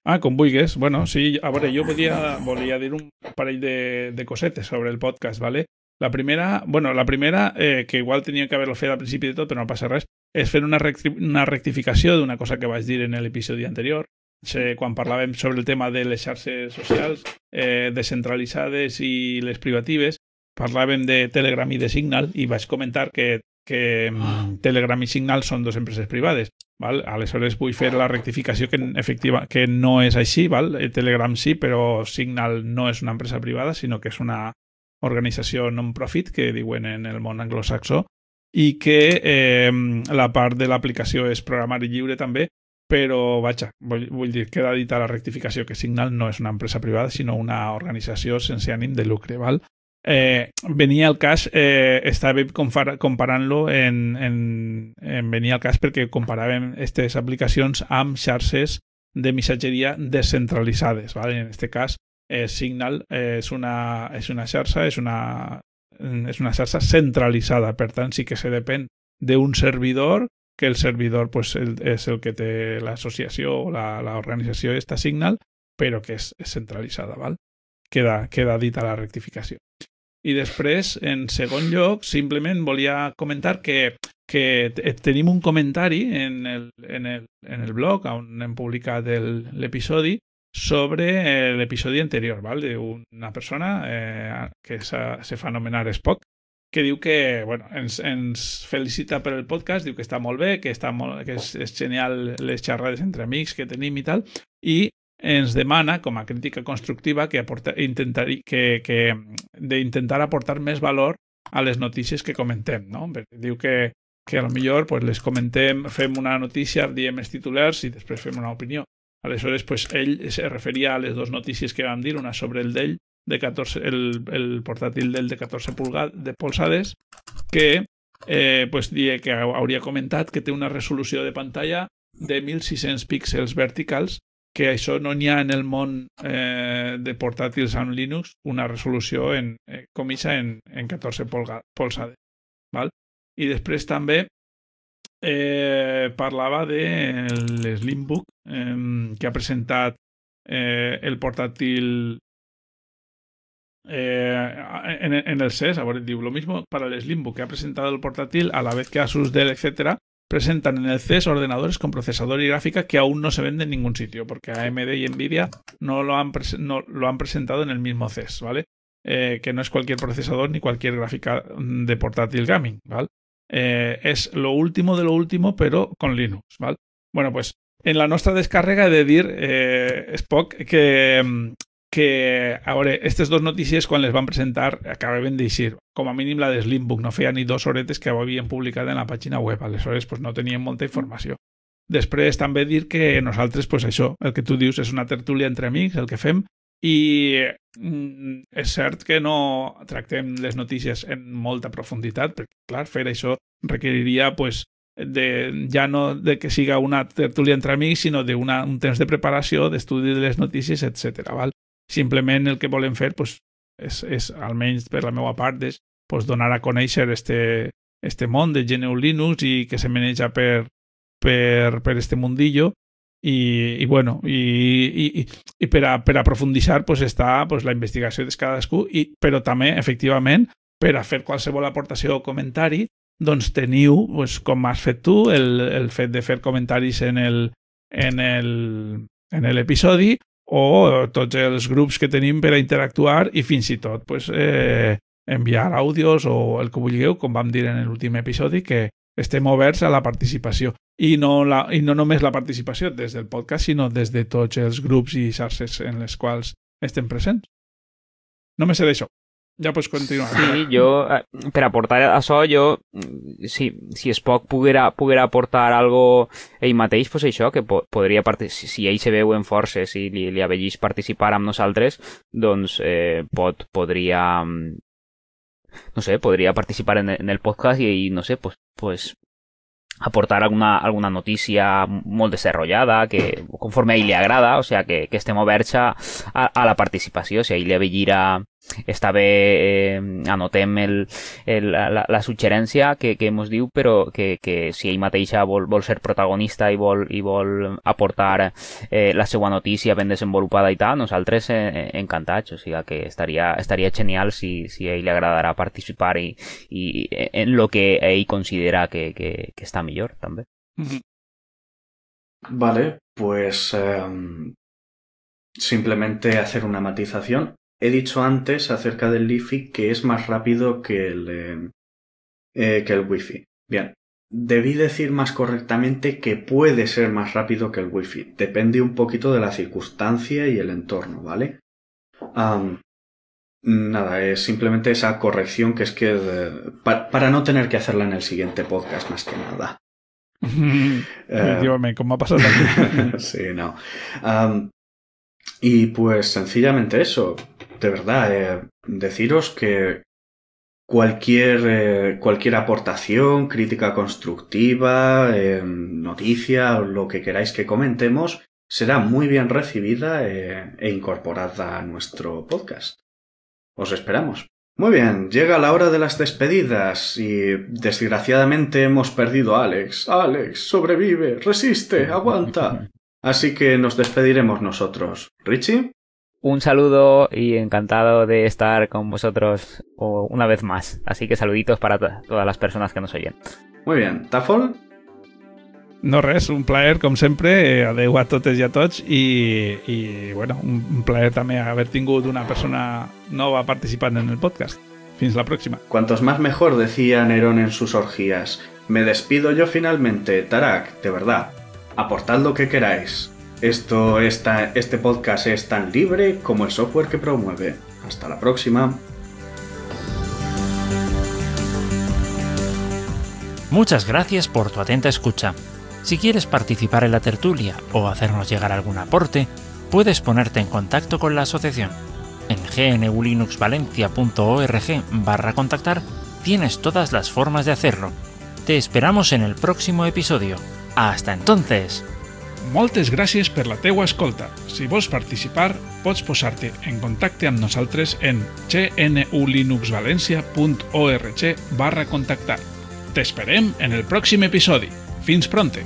Ah, com vulguis. Bueno, sí, a veure, jo volia, volia dir un parell de, de cosetes sobre el podcast, ¿vale? La primera, bueno, la primera, eh, que igual tenia que haver-lo fet al principi de tot, però no passa res, és fer una, recti una rectificació d'una cosa que vaig dir en l'episodi anterior, sé, quan parlàvem sobre el tema de les xarxes socials eh, descentralitzades i les privatives, parlàvem de Telegram i de Signal i vaig comentar que, que mm, Telegram i Signal són dues empreses privades. Val? Aleshores vull fer la rectificació que, efectiva, que no és així. Val? Eh, Telegram sí, però Signal no és una empresa privada, sinó que és una organització non-profit que diuen en el món anglosaxó i que eh, la part de l'aplicació és programari lliure també, però vaja, vull, vull dir, queda dita la rectificació que Signal no és una empresa privada, sinó una organització sense ànim de lucre, val? Eh, venia el cas, eh, estava comparant-lo en, en, en venia el cas perquè comparàvem aquestes aplicacions amb xarxes de missatgeria descentralitzades. ¿vale? En aquest cas, eh, Signal eh, és, una, és una xarxa, és una, és una xarxa centralitzada, per tant sí que se depèn d'un servidor, que el servidor pues, el, és el que té l'associació o l'organització esta Signal, però que és, és centralitzada, val? Queda, queda dita la rectificació. I després, en segon lloc, simplement volia comentar que, que tenim un comentari en el, en el, en el blog on hem publicat l'episodi sobre l'episodi anterior, ¿vale? d'una persona eh, que se fa anomenar Spock, que diu que bueno, ens, ens felicita per el podcast, diu que està molt bé, que, està molt, que és, és genial les xerrades entre amics que tenim i tal, i ens demana, com a crítica constructiva, que, aporta, intentar, que, que d'intentar aportar més valor a les notícies que comentem. No? Diu que, que a lo millor pues, les comentem, fem una notícia, diem els titulars i després fem una opinió. Aleshores, pues, ell se referia a les dues notícies que vam dir, una sobre el d'ell, de 14, el, el portàtil del de 14 pulgades de polsades, que eh, pues, die que hauria comentat que té una resolució de pantalla de 1.600 píxels verticals, que això no n'hi ha en el món eh, de portàtils amb Linux una resolució en, eh, com en, en 14 polsades. Val? I després també eh, parlava de l'Slimbook eh, que ha presentat eh, el portàtil eh, en, el CES. A digo, lo mismo para el Slimbook que ha presentado el portátil, a la vez que Asus, Dell, etcétera, presentan en el CES ordenadores con procesador y gráfica que aún no se venden en ningún sitio, porque AMD y Nvidia no lo han, no, lo han presentado en el mismo CES, ¿vale? Eh, que no es cualquier procesador ni cualquier gráfica de portátil gaming, ¿vale? Eh, es lo último de lo último, pero con Linux, ¿vale? Bueno, pues en la nuestra descarga he de decir, eh, Spock, que, mm, que ara, aquestes dues notícies, quan les van presentar, acabaven d'eixir. Com a mínim la de Slimbook, no feia ni dos horetes que havien publicat en la pàgina web, aleshores pues, no tenien molta informació. Després també dir que nosaltres, pues, això, el que tu dius és una tertúlia entre amics, el que fem, i mm, és cert que no tractem les notícies en molta profunditat, perquè, clar, fer això requeriria pues, de, ja no de que siga una tertúlia entre amics, sinó d'un temps de preparació, d'estudi de les notícies, etc. Val? Simplement el que volem fer pues, és, és almenys per la meva part, és pues, donar a conèixer este, este món de GNU Linux i que se maneja per, per, per este mundillo i, i bueno, i, i, i per, a, per a pues, està pues, la investigació de cadascú, i, però també, efectivament, per a fer qualsevol aportació o comentari, doncs teniu, pues, com has fet tu, el, el fet de fer comentaris en el, en el, en l'episodi o tots els grups que tenim per a interactuar i fins i tot pues, eh, enviar àudios o el que vulgueu, com vam dir en l'últim episodi, que estem oberts a la participació. I no, la, I no només la participació des del podcast, sinó des de tots els grups i xarxes en les quals estem presents. Només sé d'això. Ja pots continuar. Sí, jo, eh, per aportar això, jo, mm, si, si Spock poguera, poguera aportar algo ell mateix, pues això, que po podria si, si ell se veu en forces i li, li avellís participar amb nosaltres, doncs eh, pot, podria, mm, no sé, podria participar en, en el podcast i, i no sé, pues, pues aportar alguna, alguna notícia molt desenrotllada que conforme a ell li agrada, o sea, que, que estem oberts a, a, la participació. Si a ell li avellira està bé, eh, anotem el, el, la, la suggerència que, que ens diu, però que, que si ell mateixa vol, vol ser protagonista i vol, i vol aportar eh, la seva notícia ben desenvolupada i tal, nosaltres eh, encantats, o sigui que estaria, estaria genial si, si a ell li agradarà participar i, i en lo que ell considera que, que, que està millor, també. Vale, pues eh, simplemente hacer una matización. He dicho antes acerca del Lifi que es más rápido que el, eh, eh, que el Wi-Fi. Bien, debí decir más correctamente que puede ser más rápido que el Wi-Fi. Depende un poquito de la circunstancia y el entorno, ¿vale? nada, es simplemente esa corrección que es que para no tener que hacerla en el siguiente podcast más que nada. eh, ¿cómo ha pasado sí, no. y pues sencillamente eso de verdad, eh, deciros que cualquier, eh, cualquier aportación, crítica constructiva, eh, noticia lo que queráis que comentemos será muy bien recibida e incorporada a nuestro podcast. Os esperamos. Muy bien, llega la hora de las despedidas y desgraciadamente hemos perdido a Alex. Alex, sobrevive, resiste, aguanta. Así que nos despediremos nosotros. Richie un saludo y encantado de estar con vosotros una vez más. Así que saluditos para todas las personas que nos oyen. Muy bien. ¿Tafol? No res, un plaer com sempre, adeu a totes i a tots i, i bueno, un plaer també haver tingut una persona nova participant en el podcast. Fins la próxima. Cuantos más mejor, decía Nerón en sus orgías. Me despido yo finalmente, Tarak, de verdad. Aportad lo que queráis. Esto está, este podcast es tan libre como el software que promueve. Hasta la próxima. Muchas gracias por tu atenta escucha. Si quieres participar en la tertulia o hacernos llegar algún aporte, puedes ponerte en contacto con la asociación. En gnulinuxvalencia.org barra contactar tienes todas las formas de hacerlo. Te esperamos en el próximo episodio. Hasta entonces. Moltes gràcies per la teua escolta. Si vols participar, pots posar-te en contacte amb nosaltres en gnulinuxvalencia.org barra contactar. T'esperem en el pròxim episodi. Fins pronte!